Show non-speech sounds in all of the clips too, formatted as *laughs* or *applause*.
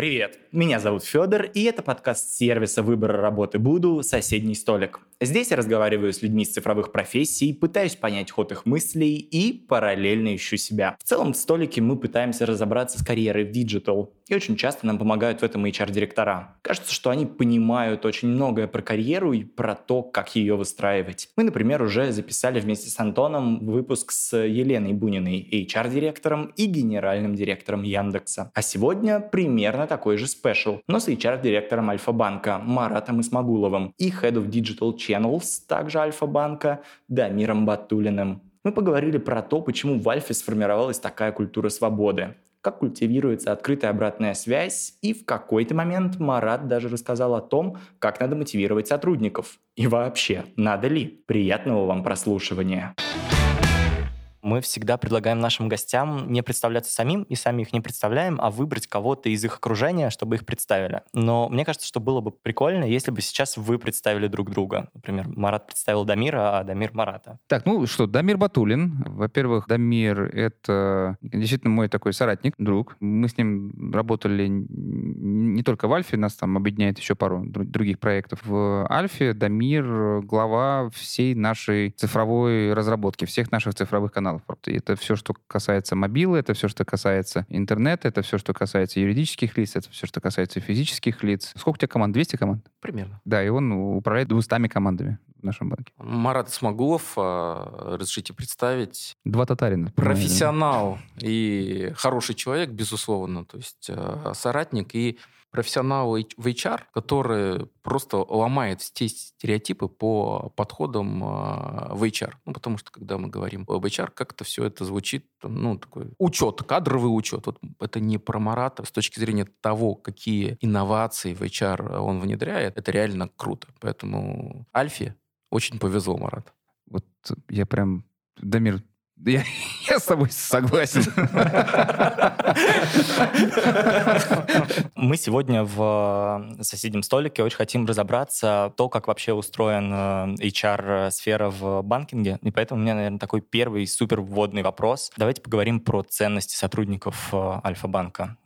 Привет, меня зовут Федор, и это подкаст сервиса выбора работы Буду «Соседний столик». Здесь я разговариваю с людьми из цифровых профессий, пытаюсь понять ход их мыслей и параллельно ищу себя. В целом в столике мы пытаемся разобраться с карьерой в digital, и очень часто нам помогают в этом HR-директора. Кажется, что они понимают очень многое про карьеру и про то, как ее выстраивать. Мы, например, уже записали вместе с Антоном выпуск с Еленой Буниной, HR-директором и генеральным директором Яндекса. А сегодня примерно такой же special, но с HR-директором Альфа-банка Маратом Исмагуловым и Head of Digital Channels, также Альфа-банка, Дамиром Батулиным. Мы поговорили про то, почему в Альфе сформировалась такая культура свободы, как культивируется открытая обратная связь, и в какой-то момент Марат даже рассказал о том, как надо мотивировать сотрудников. И вообще, надо ли? Приятного вам прослушивания. Мы всегда предлагаем нашим гостям не представляться самим и сами их не представляем, а выбрать кого-то из их окружения, чтобы их представили. Но мне кажется, что было бы прикольно, если бы сейчас вы представили друг друга. Например, Марат представил Дамира, а Дамир Марата. Так, ну что, Дамир Батулин. Во-первых, Дамир — это действительно мой такой соратник, друг. Мы с ним работали не только в Альфе, нас там объединяет еще пару других проектов. В Альфе Дамир — глава всей нашей цифровой разработки, всех наших цифровых каналов каналов. Это все, что касается мобилы, это все, что касается интернета, это все, что касается юридических лиц, это все, что касается физических лиц. Сколько у тебя команд? 200 команд? Примерно. Да, и он управляет 200 командами в нашем банке. Марат Смогулов, а, разрешите представить. Два татарина. Профессионал и хороший человек, безусловно, то есть а, соратник и профессионал в HR, который просто ломает все стереотипы по подходам а, в HR. Ну, потому что, когда мы говорим об HR, как-то все это звучит, ну, такой учет, кадровый учет. Вот это не про Марата. С точки зрения того, какие инновации в HR он внедряет, это реально круто. Поэтому Альфе очень повезло, Марат. Вот я прям Дамир, я, я с тобой согласен. Мы сегодня в э, соседнем столике очень хотим разобраться то, как вообще устроен э, HR-сфера в банкинге. И поэтому у меня, наверное, такой первый супер вводный вопрос. Давайте поговорим про ценности сотрудников э, Альфа-банка.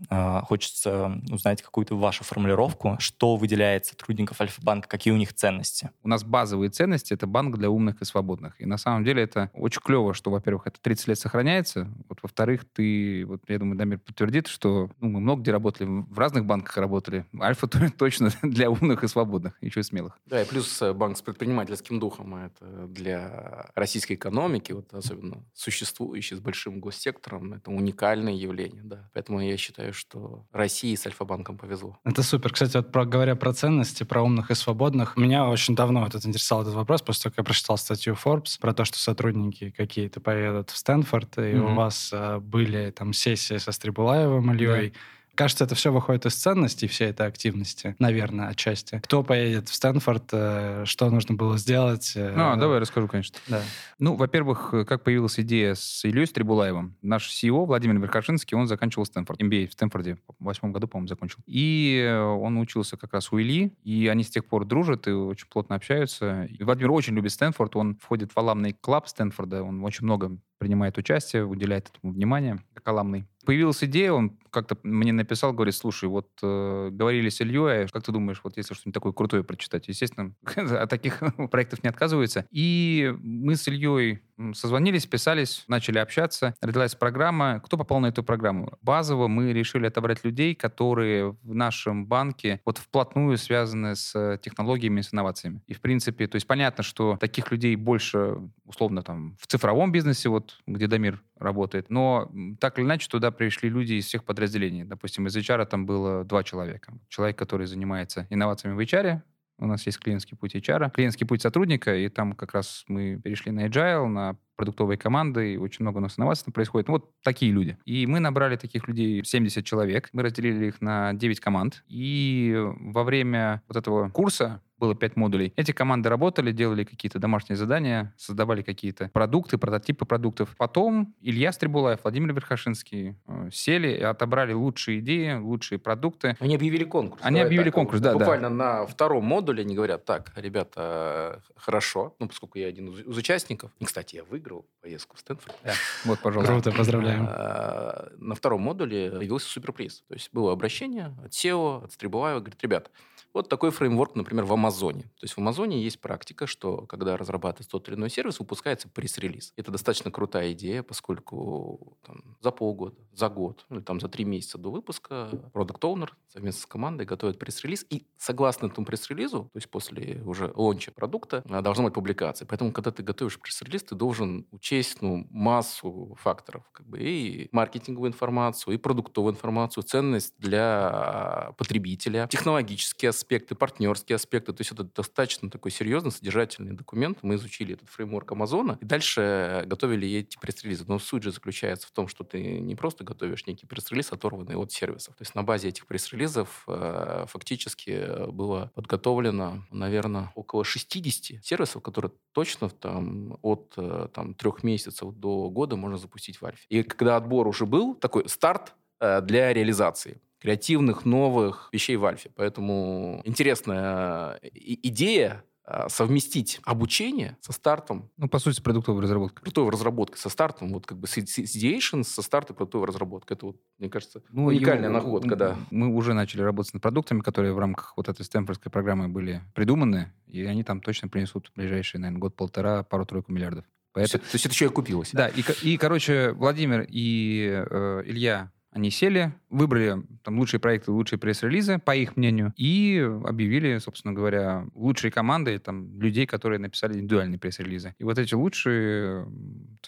Хочется узнать какую-то вашу формулировку, что выделяет сотрудников Альфа-банка, какие у них ценности. У нас базовые ценности — это банк для умных и свободных. И на самом деле это очень клево, что, во-первых, во-первых, это 30 лет сохраняется. Вот, во-вторых, ты, вот, я думаю, Дамир подтвердит, что ну, мы много где работали, в разных банках работали. Альфа *laughs* точно для умных и свободных, еще и смелых. Да, и плюс э, банк с предпринимательским духом. А это для российской экономики, вот особенно существующий с большим госсектором, это уникальное явление. Да. Поэтому я считаю, что России с Альфа-банком повезло. Это супер. Кстати, вот про, говоря про ценности, про умных и свободных, меня очень давно вот это интересовал этот вопрос, после того, как я прочитал статью Forbes про то, что сотрудники какие-то едут в Стэнфорд, и mm-hmm. у вас э, были там сессии со Стрибулаевым Ильей. Кажется, это все выходит из ценностей, все этой активности, наверное, отчасти. Кто поедет в Стэнфорд, э, что нужно было сделать? Э, ну, а, давай расскажу, конечно. Да. Ну, во-первых, как появилась идея с Ильей Стрибулаевым. Наш CEO Владимир Верхошинский, он заканчивал Стэнфорд. MBA в Стэнфорде в восьмом году, по-моему, закончил. И он учился как раз у Ильи, и они с тех пор дружат и очень плотно общаются. И Владимир очень любит Стэнфорд, он входит в аламный клуб Стэнфорда, он очень много принимает участие, уделяет этому внимание, каламный. Появилась идея, он как-то мне написал, говорит, слушай, вот э, говорили с Ильей, а как ты думаешь, вот если что-нибудь такое крутое прочитать? Естественно, *laughs* от таких *laughs* проектов не отказывается. И мы с Ильей созвонились, писались, начали общаться. Родилась программа. Кто попал на эту программу? Базово мы решили отобрать людей, которые в нашем банке вот вплотную связаны с технологиями, с инновациями. И, в принципе, то есть понятно, что таких людей больше, условно, там, в цифровом бизнесе, вот, где Дамир работает. Но так или иначе туда пришли люди из всех подразделений. Допустим, из HR там было два человека. Человек, который занимается инновациями в HR, у нас есть клиентский путь HR, клиентский путь сотрудника, и там как раз мы перешли на agile, на продуктовые команды, и очень много у нас инноваций происходит. Ну, вот такие люди. И мы набрали таких людей 70 человек. Мы разделили их на 9 команд. И во время вот этого курса было пять модулей. Эти команды работали, делали какие-то домашние задания, создавали какие-то продукты, прототипы продуктов. Потом Илья Стрибулаев, Владимир Верхошинский э, сели и отобрали лучшие идеи, лучшие продукты. Они объявили конкурс. Они Давай объявили так, конкурс, да, да. Буквально на втором модуле они говорят, так, ребята, э, хорошо, ну, поскольку я один из участников, и, кстати, я выиграл поездку в Стэнфорд, Вот, пожалуйста. Круто, поздравляем. А, На втором модуле появился суперприз. То есть было обращение от SEO, от Стрибулаева, говорит, ребят, вот такой фреймворк, например, в Амазоне. То есть в Амазоне есть практика, что когда разрабатывается тот или иной сервис, выпускается пресс-релиз. Это достаточно крутая идея, поскольку там, за полгода, за год, ну, там за три месяца до выпуска продукт оунер совместно с командой готовит пресс-релиз, и согласно этому пресс-релизу, то есть после уже лонча продукта, а, должна быть публикация. Поэтому, когда ты готовишь пресс-релиз, ты должен учесть ну, массу факторов. Как бы, и маркетинговую информацию, и продуктовую информацию, ценность для потребителя, технологические аспекты, партнерские аспекты. То есть это достаточно такой серьезный, содержательный документ. Мы изучили этот фреймворк Амазона и дальше готовили эти пресс-релизы. Но суть же заключается в том, что ты не просто готовишь некий пресс-релиз, оторванный от сервисов. То есть на базе этих пресс-релизов э, фактически было подготовлено, наверное, около 60 сервисов, которые точно там, от э, там, трех месяцев до года можно запустить в Альфе. И когда отбор уже был, такой старт э, для реализации креативных, новых вещей в Альфе. Поэтому интересная э, идея э, совместить обучение со стартом Ну, по сути, продуктовая разработка. продуктовой разработкой, со стартом, вот как бы с с ideation, со старта продуктовой разработки. Это вот, мне кажется, Ну, уникальная у- находка, да. Мы уже начали работать над продуктами, которые в рамках вот этой стэнфордской программы были придуманы, и они там точно принесут в ближайшие, наверное, год-полтора, пару-тройку миллиардов. То есть, Поэтому, то есть это еще и окупилось. да, и, и, короче, Владимир и э, Илья, они сели, выбрали там лучшие проекты, лучшие пресс-релизы, по их мнению, и объявили, собственно говоря, лучшие команды, там, людей, которые написали индивидуальные пресс-релизы. И вот эти лучшие,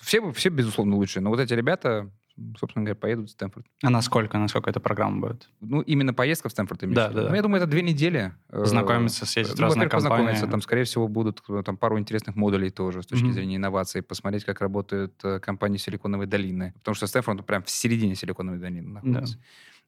все, все безусловно, лучшие, но вот эти ребята, собственно говоря, поедут в Стэнфорд. А насколько, насколько эта программа будет? Ну, именно поездка в Стэнфорд имеешь Да, в да, да. Ну, я думаю, это две недели. Э, Знакомиться, съездить в ну, разные во-первых, познакомиться. компании. Там, скорее всего, будут э, там пару интересных модулей тоже с точки Мгм. зрения инноваций. Посмотреть, как работают э, компании Силиконовой долины. Потому что Стэнфорд прям в середине Силиконовой долины находится.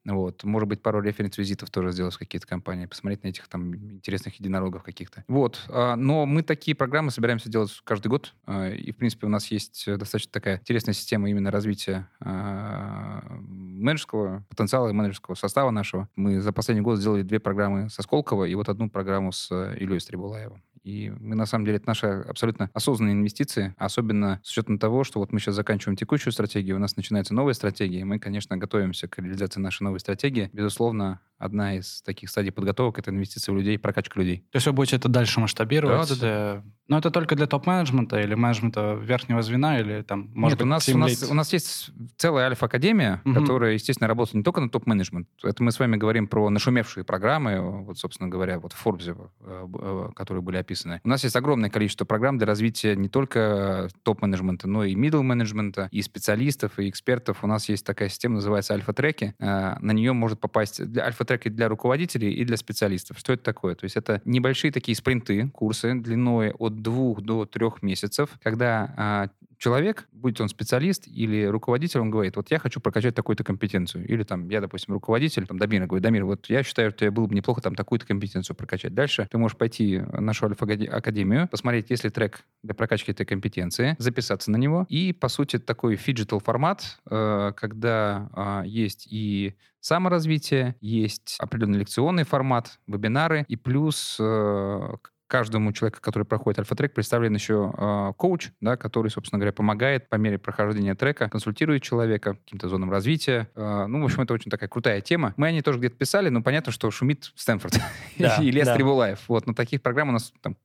Вот. Может быть, пару референс-визитов тоже сделать в какие-то компании, посмотреть на этих там интересных единорогов каких-то. Вот. А, Но мы такие программы собираемся делать каждый год. А, И, в принципе, у нас есть э, достаточно такая интересная система именно развития а, менеджерского потенциала и менеджерского состава нашего. Мы за последний год сделали две программы со Сколково и вот одну программу с э, Ильей Стрибулаевым. И мы, на самом деле, это наши абсолютно осознанные инвестиции, особенно с учетом того, что вот мы сейчас заканчиваем текущую стратегию, у нас начинается новая стратегия, и мы, конечно, готовимся к реализации нашей новой стратегии. Безусловно, одна из таких стадий подготовок — это инвестиции в людей, прокачка людей. То есть вы будете это дальше масштабировать? Да, да, э, Но это только для топ-менеджмента или менеджмента верхнего звена, или там, может Нет, у нас, быть, у, нас, team lead? у нас есть целая альфа-академия, Мгм. которая, естественно, работает не только на топ-менеджмент. Это мы с вами говорим про нашумевшие программы, вот, собственно говоря, вот в Forbes, э, э, которые были описаны. У нас есть огромное количество программ для развития не только топ-менеджмента, но и middle-менеджмента, и специалистов, и экспертов. У нас есть такая система, называется альфа-треки. Э, На нее может попасть для альфа-треки для руководителей и для специалистов. Что это такое? То есть это небольшие такие спринты, курсы длиной от двух до трех месяцев, когда а, человек, будь он специалист или руководитель, он говорит, вот я хочу прокачать такую-то компетенцию. Или там, я, допустим, руководитель, там, Дамир, говорит, Дамир, вот я считаю, что тебе было бы неплохо там такую-то компетенцию прокачать. Дальше ты можешь пойти в нашу альфа-академию, посмотреть, есть ли трек для прокачки этой компетенции, записаться на него. И, по сути, такой phygital формат, э, когда а, есть и саморазвитие, есть определенный лекционный формат, вебинары, и плюс э, каждому человеку, который проходит альфа-трек, представлен еще э, коуч, да, который, собственно говоря, помогает по мере прохождения трека, консультирует человека каким-то зонам развития. Э, ну, в общем, это очень такая крутая тема. Мы о ней тоже где-то писали, но понятно, что шумит Стэнфорд Да, *laughs* и Лес да. Трибулаев. Вот, но таких программ у нас там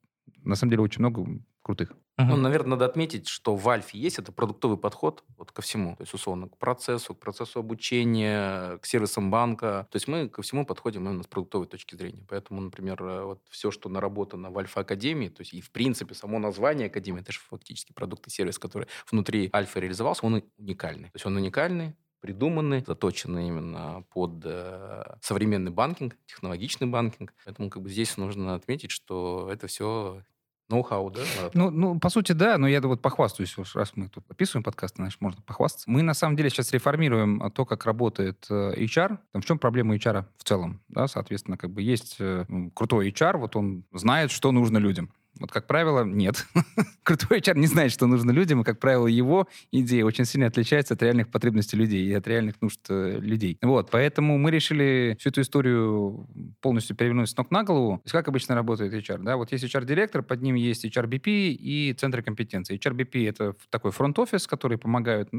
на самом деле очень много крутых. Ну, наверное, надо отметить, что в Альфе есть это продуктовый подход вот ко всему. То есть, условно, к процессу, к процессу обучения, к сервисам банка. То есть мы ко всему подходим именно с продуктовой точки зрения. Поэтому, например, э, вот все, что наработано в Альфа-академии, то есть и, в принципе, само название академии, это же фактически продукт и сервис, который внутри Альфа реализовался, он уникальный. То есть он уникальный, придуманный, заточенный именно под э, современный банкинг, технологичный банкинг. Поэтому как бы здесь нужно отметить, что это все Ноу-хау, да? Ну, ну, по сути, да, но я вот похвастаюсь, уж раз мы тут описываем подкаст, значит, можно похвастаться. Мы, на самом деле, сейчас реформируем то, как работает э, HR. Там, в чем проблема HR в целом? Да, соответственно, как бы есть э, крутой HR, вот он знает, что нужно людям. Вот, как правило, нет. *laughs* Крутой HR не знает, что нужно людям, и, как правило, его идея очень сильно отличается от реальных потребностей людей и от реальных нужд э, людей. Вот, поэтому мы решили всю эту историю полностью перевернуть с ног на голову. То есть как обычно работает HR? Да? Вот есть HR-директор, под ним есть HR-BP и центры компетенции. HR-BP — это такой фронт-офис, который помогает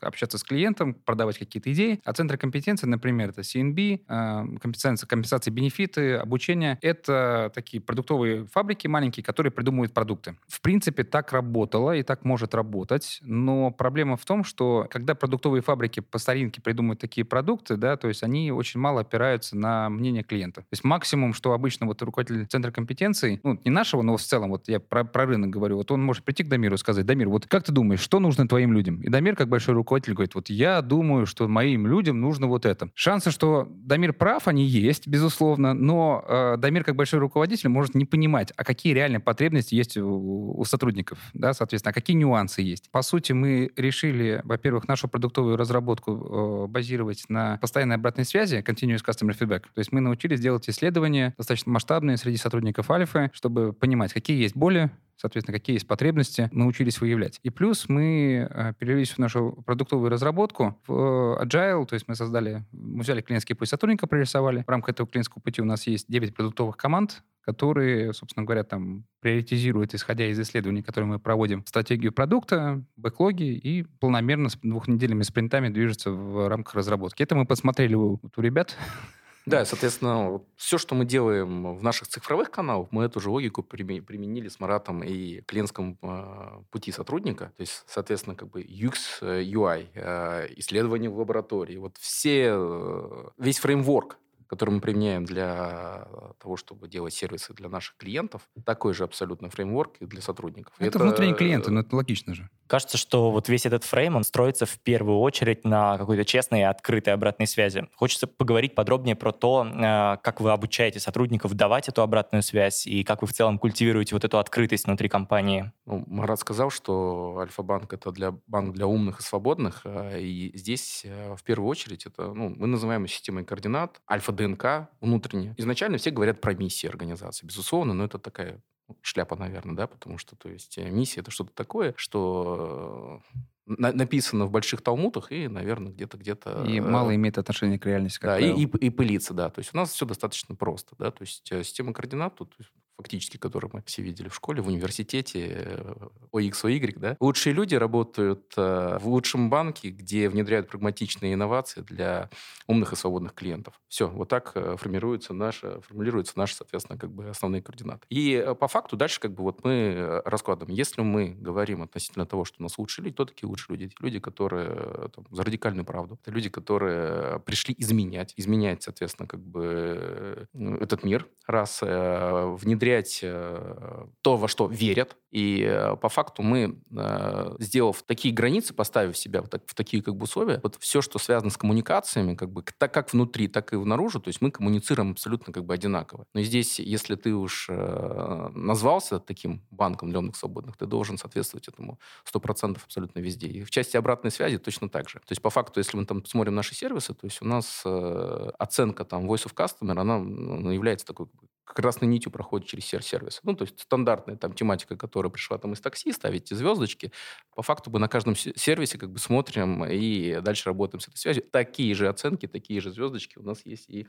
общаться с клиентом, продавать какие-то идеи. А центры компетенции, например, это CNB, э, компенсация, компенсации бенефиты, обучение. Это такие продуктовые фабрики маленькие, которые придумывают продукты. В принципе, так работало и так может работать, но проблема в том, что когда продуктовые фабрики по старинке придумывают такие продукты, да, то есть они очень мало опираются на мнение клиента. То есть максимум, что обычно вот руководитель центра компетенций, ну, не нашего, но в целом, вот я про, про рынок говорю, вот он может прийти к Дамиру и сказать, Дамир, вот как ты думаешь, что нужно твоим людям? И Дамир, как большой руководитель, говорит, вот я думаю, что моим людям нужно вот это. Шансы, что Дамир прав, они есть, безусловно, но э, Дамир, как большой руководитель, может не понимать, а какие реально потребности есть у, у сотрудников, да, соответственно, а какие нюансы есть. По сути, мы решили, во-первых, нашу продуктовую разработку э, базировать на постоянной обратной связи, continuous customer feedback. То есть мы научились делать исследования достаточно масштабные среди сотрудников Альфы, чтобы понимать, какие есть боли, соответственно, какие есть потребности, научились выявлять. И плюс мы э, перевелись в нашу продуктовую разработку в Agile, то есть мы создали, мы взяли клиентский путь сотрудника, прорисовали. В рамках этого клиентского пути у нас есть 9 продуктовых команд, которые, собственно говоря, там приоритизируют, исходя из исследований, которые мы проводим, стратегию продукта, бэклоги и планомерно с двухнедельными спринтами движется в рамках разработки. Это мы посмотрели у, у ребят, *laughs* да, соответственно, все, что мы делаем в наших цифровых каналах, мы эту же логику применили с Маратом и клиентском э, пути сотрудника. То есть, соответственно, как бы UX, UI, э, исследования в лаборатории, вот все, э, весь фреймворк, который мы применяем для того, чтобы делать сервисы для наших клиентов, такой же абсолютно фреймворк и для сотрудников. Это, это внутренние клиенты, но это логично же. Кажется, что вот весь этот фрейм, он строится в первую очередь на какой-то честной и открытой обратной связи. Хочется поговорить подробнее про то, э, как вы обучаете сотрудников давать эту обратную связь и как вы в целом культивируете вот эту открытость внутри компании. Ну, Марат сказал, что Альфа-банк — это для, банк для умных и свободных, э, и здесь э, в первую очередь это, ну, мы называем системой координат. Альфа ДНК внутренняя. Изначально все говорят про миссии организации, безусловно, но это такая шляпа, наверное, да, потому что, то есть, э, миссия это что-то такое, что на, написано в больших талмутах и, наверное, где-то где-то... И мало имеет отношения к реальности, Да, и, и, и пылится, да. То есть у нас все достаточно просто, да. То есть э, система координат тут фактически, которые мы все видели в школе, в университете, OX, э, да. Лучшие люди работают э, в лучшем банке, где внедряют прагматичные инновации для умных и свободных клиентов. Все, вот так э, формируются наши, формулируются наши, соответственно, как бы основные координаты. И по факту дальше как бы вот мы раскладываем. Если мы говорим относительно того, что у нас лучшие люди, то такие лучшие люди. Люди, которые там, за радикальную правду. Это люди, которые пришли изменять. Изменять, соответственно, как бы этот мир, раз внедрять внедрять э, то, во что верят. И э, по факту мы, э, сделав такие границы, поставив себя в, так, в такие как бы условия, вот все, что связано с коммуникациями, как бы так как внутри, так и внаружи, то есть мы коммуницируем абсолютно как бы одинаково. Но здесь, если ты уж назвался таким банком для умных свободных, ты должен соответствовать этому 100% абсолютно везде. И в части обратной связи точно так же. То есть по факту, если мы там смотрим наши сервисы, то есть у нас оценка там Voice of Customer, она, она является такой красной нитью проходит через сервис. Ну, то есть стандартная там тематика, которая пришла там из такси, ставите звездочки. По факту мы на каждом сервисе как бы смотрим и дальше работаем с этой связью. Такие же оценки, такие же звездочки у нас есть и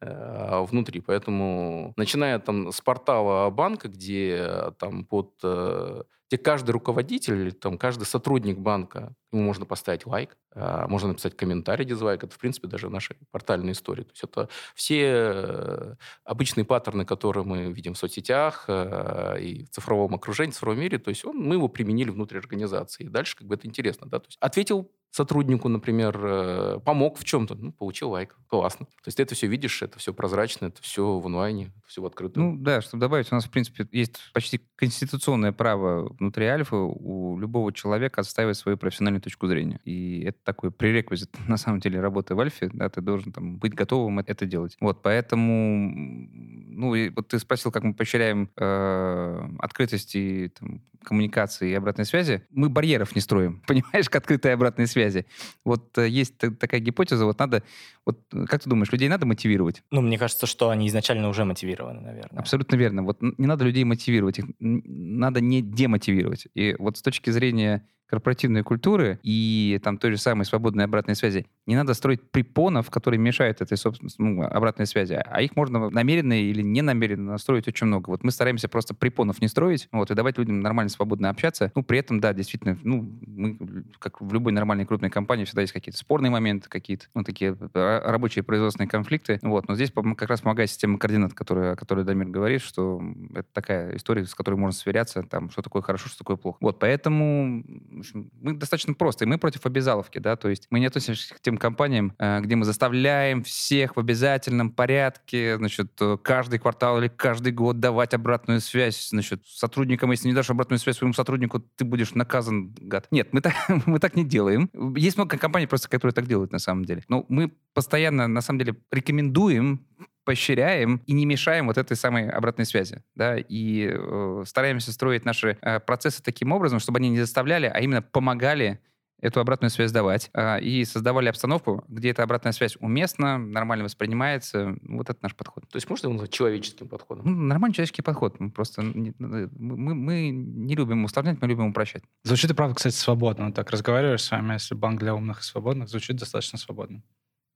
э, внутри. Поэтому, начиная там с портала банка, где там под э, где каждый руководитель, там, каждый сотрудник банка, ему можно поставить лайк, а, можно написать комментарий, дизлайк. Это, в принципе, даже наша портальная история. То есть это все э, обычные паттерны, которые мы видим в соцсетях э, и в цифровом окружении, в цифровом мире. То есть он, мы его применили внутри организации. И дальше как бы это интересно. Да? То есть ответил сотруднику, например, э, помог в чем-то, ну, получил лайк. Классно. То есть ты это все видишь, это все прозрачно, это все в онлайне, все в открытую. Ну да, чтобы добавить, у нас, в принципе, есть почти конституционное право внутри Альфа у любого человека отстаивать свою профессиональную точку зрения. И это такой пререквизит, *laughs* на самом деле, работы в Альфе. Да, ты должен там, быть готовым это делать. Вот, поэтому ну, и вот ты спросил, как мы поощряем э, открытость и там, коммуникации и обратной связи. Мы барьеров не строим, *laughs* понимаешь, к открытой обратной связи. Вот э, есть такая гипотеза, вот надо, вот как ты думаешь, людей надо мотивировать? Ну, мне кажется, что они изначально уже мотивированы, наверное. Абсолютно верно. Вот не надо людей мотивировать, их надо не демотивировать. И вот с точки зрения корпоративной культуры и там той же самой свободной обратной связи, не надо строить препонов, которые мешают этой собственно, ну, обратной связи. А их можно намеренно или не намеренно настроить очень много. Вот мы стараемся просто препонов не строить, вот, и давать людям нормально, свободно общаться. Ну, при этом, да, действительно, ну, мы, как в любой нормальной крупной компании, всегда есть какие-то спорные моменты, какие-то, ну, такие а, рабочие производственные конфликты. Вот, но здесь как раз помогает система координат, которая, о которой Дамир говорит, что это такая история, с которой можно сверяться, там, что такое хорошо, что такое плохо. Вот, поэтому общем, мы достаточно просто, и мы против обязаловки, да, то есть мы не относимся к тем компаниям, э, где мы заставляем всех в обязательном порядке, значит, э, каждый квартал или каждый год давать обратную связь, значит, сотрудникам, если не дашь обратную связь своему сотруднику, ты будешь наказан, гад. Нет, мы так, *laughs* мы так не делаем. Есть много компаний просто, которые так делают на самом деле. Но мы постоянно, на самом деле, рекомендуем поощряем и не мешаем вот этой самой обратной связи, да, и э, стараемся строить наши э, процессы таким образом, чтобы они не заставляли, а именно помогали эту обратную связь давать э, и создавали обстановку, где эта обратная связь уместна, нормально воспринимается. Вот это наш подход. То есть можно его назвать человеческим подходом? Ну, нормальный человеческий подход. Мы просто не, мы, мы не любим усложнять, мы любим упрощать. Звучит и правда, кстати, свободно. Вот так разговариваешь с вами, если банк для умных и свободных, звучит достаточно свободно.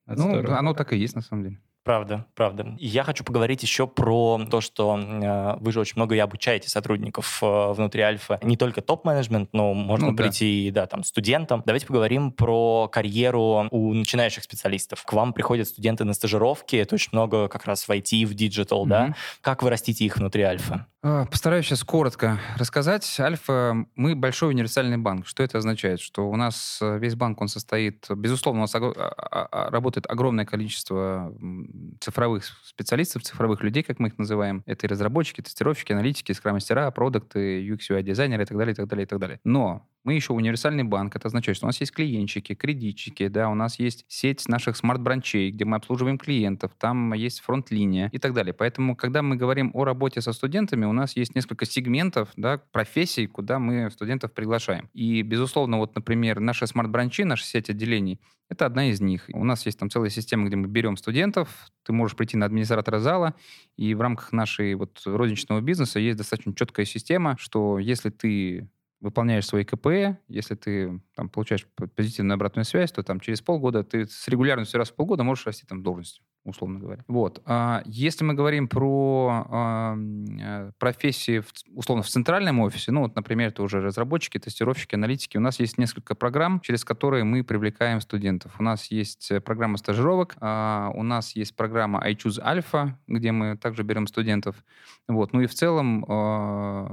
Это ну, здорово. оно так и есть на самом деле. Правда, правда. И я хочу поговорить еще про то, что э, вы же очень много и обучаете сотрудников э, внутри Альфа. Не только топ-менеджмент, но можно ну, прийти, да. да, там, студентам. Давайте поговорим про карьеру у начинающих специалистов. К вам приходят студенты на стажировки, это очень много как раз в IT, в digital, mm-hmm. да? Как вы растите их внутри Альфа? А, постараюсь сейчас коротко рассказать. Альфа, мы большой универсальный банк. Что это означает? Что у нас э, весь банк, он состоит, безусловно, у нас а, а, работает огромное количество цифровых специалистов, цифровых людей, как мы их называем. Это и разработчики, тестировщики, аналитики, скрам-мастера, продукты, UX, UI-дизайнеры и так далее, и так далее, и так далее. Но мы еще универсальный банк. Это означает, что у нас есть клиентчики, кредитчики, да, у нас есть сеть наших smart-branch ей, где мы обслуживаем клиентов, там есть фронт-линия и так далее. Поэтому, когда мы говорим о работе со студентами, у нас есть несколько сегментов, да, профессий, куда мы студентов приглашаем. И, безусловно, вот, например, наши smart-branch и, наша сеть отделений, это одна из них. У нас есть там целая система, где мы берем студентов, ты можешь прийти на администратора зала, и в рамках нашей вот розничного бизнеса есть достаточно четкая система, что если ты выполняешь свои КП, если ты там, получаешь позитивную обратную связь, то там через полгода ты с регулярностью раз в полгода можешь расти там должностью, условно говоря. Вот. А если мы говорим про а, профессии, в, условно, в центральном офисе, ну вот, например, это уже разработчики, тестировщики, аналитики, у нас есть несколько программ, через которые мы привлекаем студентов. У нас есть э, программа стажировок, а, у нас есть программа I Choose Alpha, где мы также берем студентов. Вот. Ну и в целом а,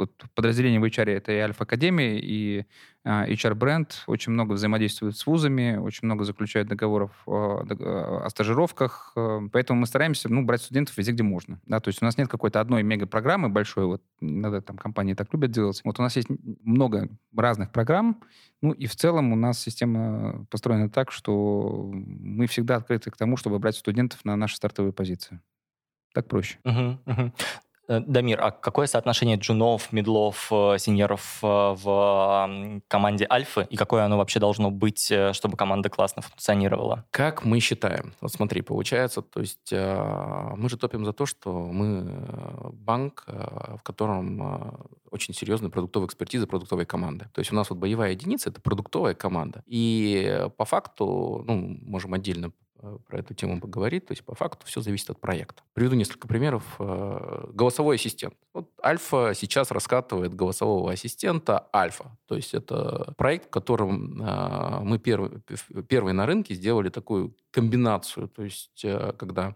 вот подразделение в HR это и Альфа-Академия, и HR-бренд, а, очень много взаимодействует с вузами, очень много заключает договоров о, о стажировках, поэтому мы стараемся ну, брать студентов везде, где можно. Да, то есть у нас нет какой-то одной мега-программы большой, вот иногда там компании так любят делать. Вот у нас есть много разных программ, ну и в целом у нас система построена так, что мы всегда открыты к тому, чтобы брать студентов на наши стартовые позиции. Так проще. Uh-huh, uh-huh. Э, Дамир, а какое соотношение джунов, медлов, э, сеньоров э, в команде Альфы и какое оно вообще должно быть, чтобы команда классно функционировала? Как мы считаем? Вот смотри, получается, то есть мы же топим за то, что мы банк, в котором очень серьезная продуктовая экспертиза продуктовой команды. То есть у нас вот боевая единица — это продуктовая команда. И по факту, ну, можем отдельно про эту тему поговорить. То есть, по факту, все зависит от проекта. Приведу несколько примеров. Э, голосовой ассистент. Вот Альфа сейчас раскатывает голосового ассистента Альфа. То есть, это проект, в котором э, мы первый, первые на рынке сделали такую комбинацию, то есть когда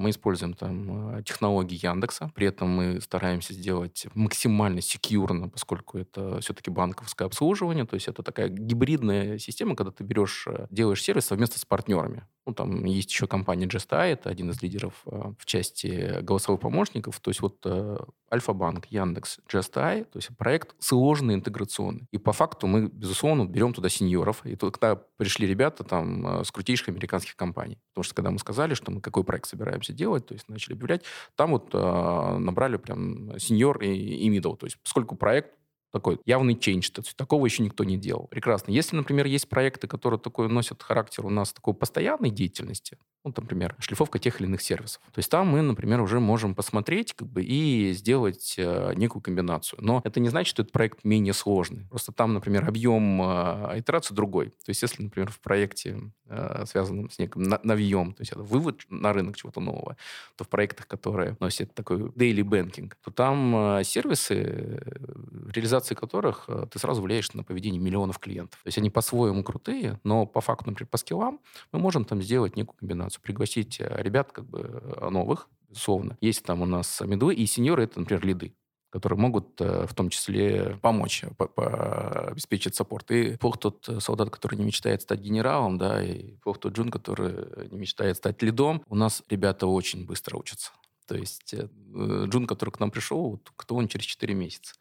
мы используем там технологии Яндекса, при этом мы стараемся сделать максимально секьюрно, поскольку это все-таки банковское обслуживание, то есть это такая гибридная система, когда ты берешь, делаешь сервис совместно с партнерами. Ну, там есть еще компания Just это один из лидеров э, в части голосовых помощников. То есть вот э, Альфа-банк Яндекс, GSTI, то есть проект сложный, интеграционный. И по факту мы, безусловно, берем туда сеньоров. И когда пришли ребята там с крутейших американских компаний. Потому что когда мы сказали, что мы какой проект собираемся делать, то есть начали объявлять, там вот э, набрали прям сеньор и, и middle. То есть поскольку проект такой явный change. То есть такого еще никто не делал. Прекрасно. Если, например, есть проекты, которые такой носят характер у нас такой постоянной деятельности, ну, например, шлифовка тех или иных сервисов. То есть там мы, например, уже можем посмотреть как бы, и сделать э, некую комбинацию. Но это не значит, что этот проект менее сложный. Просто там, например, объем э, итерации другой. То есть если, например, в проекте, э, связанном с неким навьем, то есть это вывод на рынок чего-то нового, то в проектах, которые носят такой daily banking, то там э, сервисы, э, реализации которых э, ты сразу влияешь на поведение миллионов клиентов. То есть они по-своему крутые, но по факту, например, по скиллам мы можем там сделать некую комбинацию пригласить э, ребят как бы э, новых, безусловно. Есть там у нас медлы и сеньоры, это, например, лиды которые могут в том числе помочь, по -по обеспечить саппорт. И плох тот солдат, который не мечтает стать генералом, да, и плох тот джун, который не мечтает стать лидом. У нас ребята очень быстро учатся. То есть джун, который к нам пришел, кто он через 4 месяца.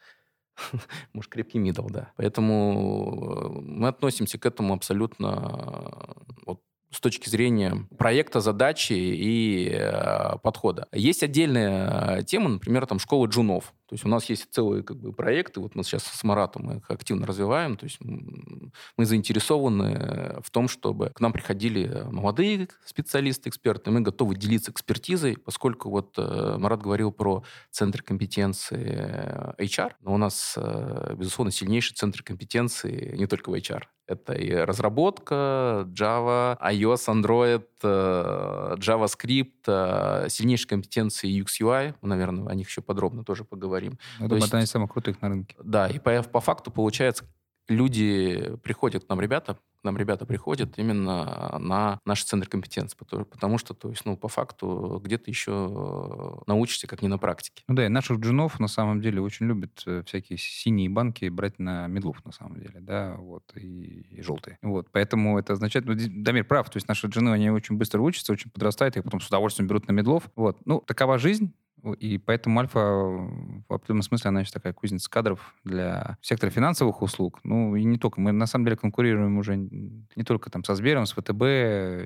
*laughs* Может, крепкий мидл, да. Поэтому мы относимся к этому абсолютно вот, с точки зрения проекта, задачи и э, подхода. Есть отдельная э, тема, например, там школа джунов. То есть у нас есть целые как бы, проекты, вот мы сейчас с Маратом их активно развиваем, то есть мы заинтересованы в том, чтобы к нам приходили молодые специалисты, эксперты, мы готовы делиться экспертизой, поскольку вот э, Марат говорил про центр компетенции HR, но у нас, э, безусловно, сильнейший центр компетенции не только в HR, это и разработка, Java, iOS, Android, э, JavaScript, сильнейшие компетенции UX, UI. Мы, наверное, о них еще подробно тоже поговорим говорим. Я думаю, есть, одна из самых крутых на рынке. Да, и по, по факту получается, люди приходят к нам, ребята, к нам ребята приходят именно на наш центр компетенции, потому, потому что, то есть, ну, по факту где-то еще научишься, как не на практике. Ну да, и наших джунов на самом деле очень любят э, всякие синие банки брать на медлов, на самом деле, да, вот, и, и желтые. Вот, поэтому это означает, ну, Дамир прав, то есть наши джуны, они очень быстро учатся, очень подрастают, и потом с удовольствием берут на медлов. Вот, ну, такова жизнь, и поэтому Альфа в определенном смысле она еще такая кузница кадров для сектора финансовых услуг. Ну и не только. Мы на самом деле конкурируем уже не только там со Сбером, с ВТБ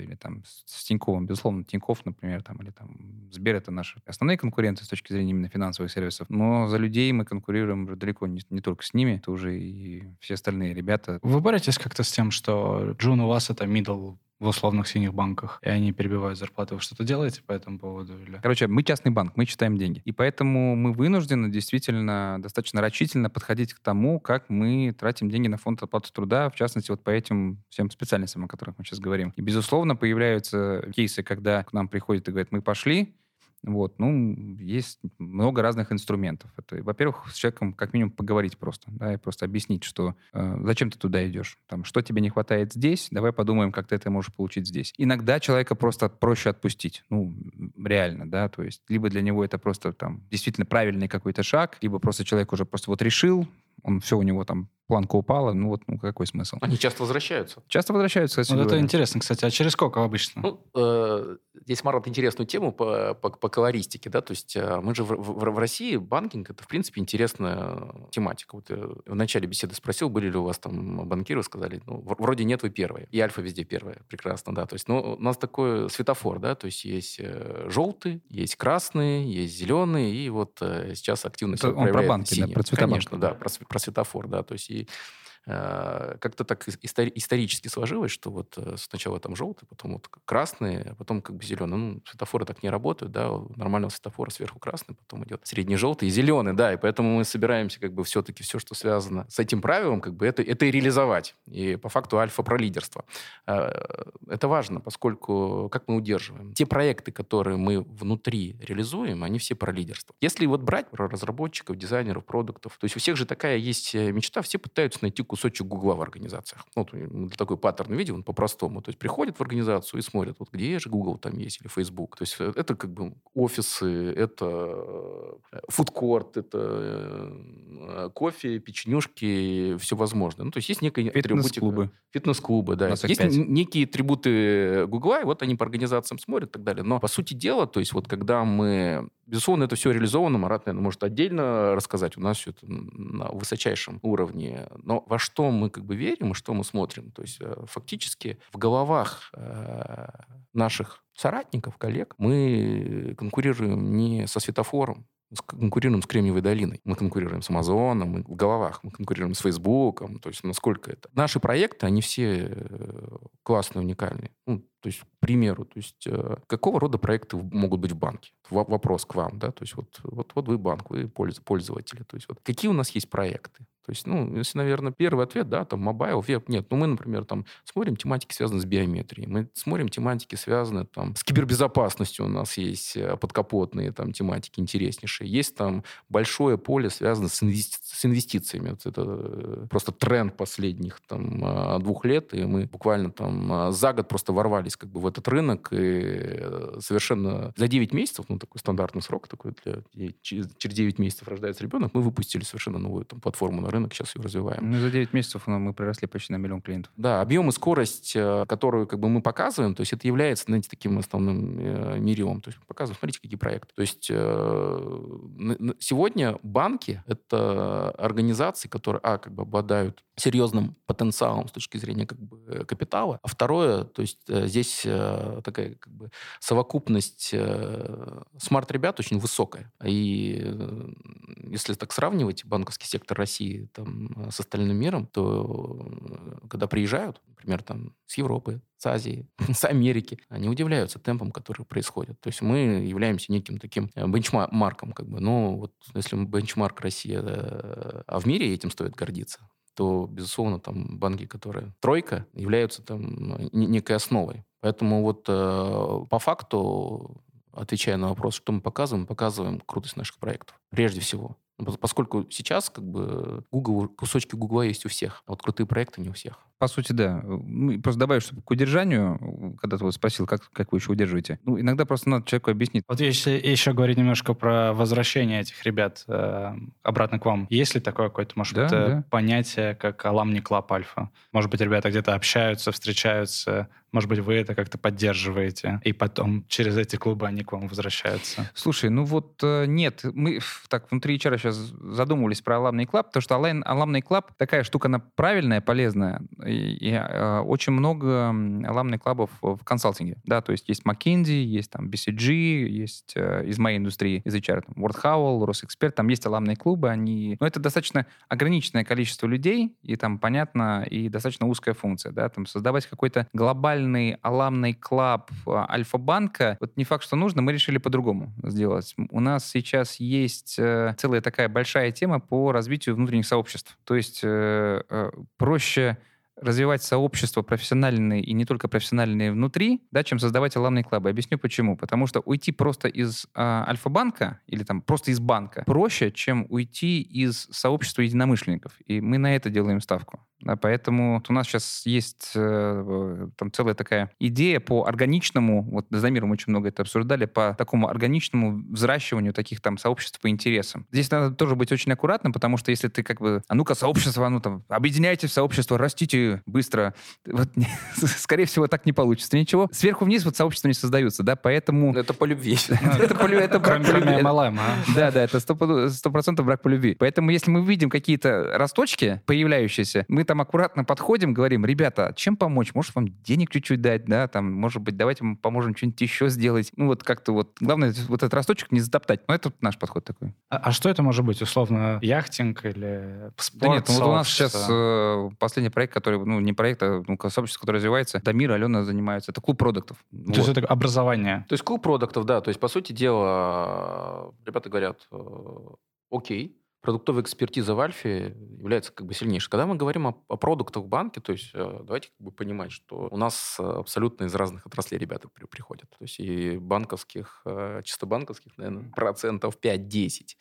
или там с Тиньковым. Безусловно, Тиньков, например, там, или там Сбер это наши основные конкуренты с точки зрения именно финансовых сервисов. Но за людей мы конкурируем уже далеко не, не только с ними, это уже и все остальные ребята. Вы боретесь как-то с тем, что Джун у вас это middle в условных синих банках, и они перебивают зарплаты. Вы что-то делаете по этому поводу? Или? Короче, мы частный банк, мы читаем деньги. И поэтому мы вынуждены действительно достаточно рачительно подходить к тому, как мы тратим деньги на фонд оплаты труда, в частности, вот по этим всем специальностям, о которых мы сейчас говорим. И, безусловно, появляются кейсы, когда к нам приходят и говорят, мы пошли, вот, ну, есть много разных инструментов. Это, во-первых, с человеком как минимум поговорить просто, да, и просто объяснить, что э, зачем ты туда идешь, там, что тебе не хватает здесь, давай подумаем, как ты это можешь получить здесь. Иногда человека просто проще отпустить, ну, реально, да, то есть либо для него это просто там действительно правильный какой-то шаг, либо просто человек уже просто вот решил, он все у него там планка упала, ну вот ну какой смысл? Они часто возвращаются. Часто возвращаются, кстати. Вот это интересно, кстати. А через сколько обычно? Ну, э, здесь Марат интересную тему по, по, по колористике, да, то есть э, мы же в, в, в России банкинг это в принципе интересная тематика. Вот я в начале беседы спросил, были ли у вас там банкиры, сказали, ну вроде нет, вы первые. И Альфа везде первая, прекрасно, да. То есть, ну у нас такой светофор, да, то есть есть э, желтый, есть красный, есть зеленый, и вот э, сейчас активно это он про банки, синий. да, про. Конечно, да, про, про светофор, да, то есть и Э, как-то так истори- исторически сложилось, что вот э, сначала там желтый, потом вот красный, а потом как бы зеленый. Ну, светофоры так не работают, да, у нормального светофора сверху красный, потом идет средний желтый и зеленый, да, и поэтому мы собираемся как бы все-таки все, что связано с этим правилом, как бы это, это и реализовать. И по факту альфа про лидерство. Э, это важно, поскольку как мы удерживаем? Те проекты, которые мы внутри реализуем, они все про лидерство. Если вот брать про разработчиков, дизайнеров, продуктов, то есть у всех же такая есть мечта, все пытаются найти кусочек Гугла в организациях. Ну, вот такой паттерн видим, он по-простому. То есть приходят в организацию и смотрят, вот где же Google там есть или Facebook. То есть э, это как бы офисы, это э, фудкорт, это э, кофе, печенюшки, все возможное. Ну, то есть есть некие Фитнес-клубы. Фитнес-клубы, да. Есть 5. некие атрибуты Гугла, и вот они по организациям смотрят и так далее. Но, по сути дела, то есть вот когда мы Безусловно, это все реализовано. Марат, наверное, может отдельно рассказать. У нас все это на высочайшем уровне. Но во что мы как бы верим и что мы смотрим? То есть э, фактически в головах э, наших соратников, коллег, мы конкурируем не со светофором, конкурируем с Кремниевой долиной. Мы конкурируем с Амазоном, мы в головах, мы конкурируем с Фейсбуком. То есть насколько это... Наши проекты, они все э, классные, уникальные. Ну, то есть, к примеру, то есть, э, какого рода проекты могут быть в банке? Вопрос к вам, да, то есть, вот, вот, вот вы банк, вы пользователи, то есть, вот, какие у нас есть проекты? То есть, ну, если, наверное, первый ответ, да, там, mobile, web, нет. Ну, мы, например, там, смотрим тематики, связанные с биометрией. Мы смотрим тематики, связанные, там, с кибербезопасностью у нас есть э, подкапотные, там, тематики интереснейшие. Есть там большое поле, связанное с, инвести... с инвестициями. Вот это э, просто тренд последних, там, а, двух лет, и мы буквально, там, а, за год просто ворвались, как бы, в этот рынок, и э, совершенно за 9 месяцев, ну, такой стандартный срок такой, для... через 9 месяцев рождается ребенок, мы выпустили совершенно новую там, платформу на рынок, рынок, сейчас ее развиваем. Ну, за 9 месяцев мы приросли почти на миллион клиентов. Да, объем и скорость, э, которую как бы мы показываем, то есть это является, знаете, таким основным э, мерилом. То есть показываем, смотрите, какие проекты. То есть э, сегодня банки — это организации, которые, а, как бы обладают серьезным потенциалом с точки зрения как бы капитала, а второе, то есть здесь такая как бы совокупность смарт-ребят очень высокая. И если так сравнивать банковский сектор России там, э, с остальным миром, то э, когда приезжают, например, там, с Европы, с Азии, *laughs* с Америки, они удивляются темпом, который происходит. То есть мы являемся неким таким э, бенчмарком. Как бы. Но вот если бенчмарк Россия, а в мире этим стоит гордиться, то, безусловно, там банки, которые тройка, являются там некой основой. Поэтому вот э, по факту, отвечая на вопрос, что мы показываем, показываем крутость наших проектов. Прежде всего. Поскольку сейчас как бы Google, кусочки Гугла есть у всех, а вот крутые проекты не у всех. По сути, да. Ну, просто добавить, что к удержанию, когда ты вот спросил, как, как вы еще удерживаете, ну, иногда просто надо человеку объяснить. Вот если еще говорить немножко про возвращение этих ребят э, обратно к вам, есть ли такое какое-то, может да, быть, э, да. понятие, как аламни клаб альфа? Может быть, ребята где-то общаются, встречаются, может быть, вы это как-то поддерживаете, и потом через эти клубы они к вам возвращаются? Слушай, ну вот э, нет, мы так внутри HR сейчас задумывались про аламный клаб, потому что аламный клаб такая штука, она правильная, полезная, и, э, очень много аламных клабов в консалтинге, да, то есть есть McKinsey, есть там BCG, есть э, из моей индустрии, из HR, там, World Howell, Росэксперт, там есть аламные клубы, они, ну, это достаточно ограниченное количество людей, и там, понятно, и достаточно узкая функция, да, там, создавать какой-то глобальный аламный клаб э, Альфа-банка, вот не факт, что нужно, мы решили по-другому сделать. У нас сейчас есть э, целая такая большая тема по развитию внутренних сообществ, то есть э, э, проще развивать сообщество профессиональные и не только профессиональные внутри, да, чем создавать аламные клабы. Объясню почему. Потому что уйти просто из э, Альфа-банка или там просто из банка проще, чем уйти из сообщества единомышленников. И мы на это делаем ставку. Да, поэтому у нас сейчас есть э, там целая такая идея по органичному, вот с Замиром очень много это обсуждали, по такому органичному взращиванию таких там сообществ по интересам. Здесь надо тоже быть очень аккуратным, потому что если ты как бы, а ну-ка, сообщество, ну там, объединяйтесь в сообщество, растите быстро, вот, *laughs* скорее всего, так не получится. Ничего, сверху вниз вот сообщества не создаются, да, поэтому... Это по любви. *laughs* Это по любви. Это брак по любви. Да, да, это сто процентов брак по любви. Поэтому если мы видим какие-то росточки появляющиеся, мы там аккуратно подходим, говорим, ребята, чем помочь? Может, вам денег чуть-чуть дать, да, там, может быть, давайте мы поможем что-нибудь еще сделать. Ну, вот как-то вот, главное, вот этот росточек не затоптать. Ну, это наш подход такой. А, а что это может быть? Условно, яхтинг или спорт? Да нет, ну, вот у нас сейчас э, последний проект, который, ну, не проект, а ну, сообщество, которое развивается, Дамир, Алена занимаются. Это клуб продуктов. То вот. есть это образование? То есть клуб продуктов, да. То есть, по сути дела, ребята говорят, э, окей, продуктовая экспертиза в Альфе является как бы сильнейшей. Когда мы говорим о, о продуктах в банке, то есть э, давайте как бы понимать, что у нас абсолютно из разных отраслей ребята при, приходят. То есть и банковских, э, чисто банковских, наверное, процентов 5-10.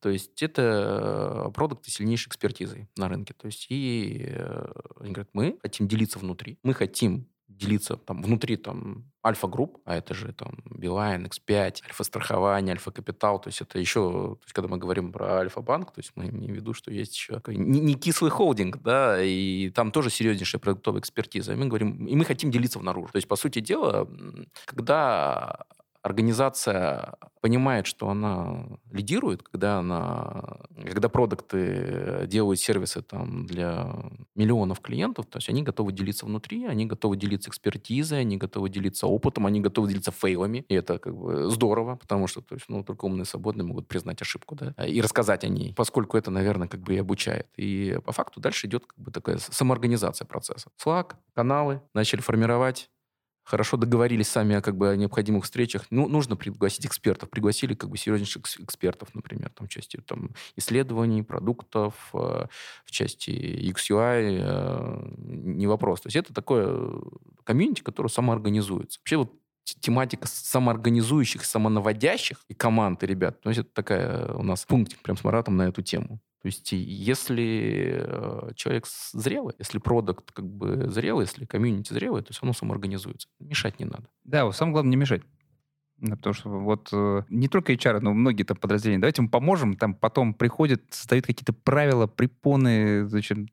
То есть это продукты сильнейшей экспертизой на рынке. То есть и э, они говорят, мы хотим делиться внутри, мы хотим делиться там внутри там альфа-групп, а это же там Билайн, X5, альфа-страхование, альфа-капитал, то есть это еще, то есть когда мы говорим про альфа-банк, то есть мы имеем в виду, что есть еще не, не кислый холдинг, да, и там тоже серьезнейшая продуктовая экспертиза, и мы говорим, и мы хотим делиться внаружи. То есть, по сути дела, когда организация понимает, что она лидирует, когда она, когда продукты делают сервисы там для миллионов клиентов, то есть они готовы делиться внутри, они готовы делиться экспертизой, они готовы делиться опытом, они готовы делиться фейлами, и это как бы здорово, потому что то есть, ну, только умные свободные могут признать ошибку, да, и рассказать о ней, поскольку это, наверное, как бы и обучает. И по факту дальше идет как бы такая самоорганизация процесса. Slack, каналы начали формировать, хорошо договорились сами как бы, о необходимых встречах. Ну, нужно пригласить экспертов. Пригласили как бы серьезнейших экспертов, например, там, в части там, исследований, продуктов, э, в части XUI. Э, не вопрос. То есть это такое комьюнити, которое самоорганизуется. Вообще вот тематика самоорганизующих, самонаводящих и команд и ребят. То есть это такая у нас пунктик прям с Маратом на эту тему. То есть если э, человек зрелый, если продукт как бы зрелый, если комьюнити зрелый, то есть оно самоорганизуется. Мешать не надо. Да, самое главное не мешать. Потому что вот э, не только HR, но многие там подразделения. Давайте мы поможем, там потом приходят, создают какие-то правила, препоны, зачем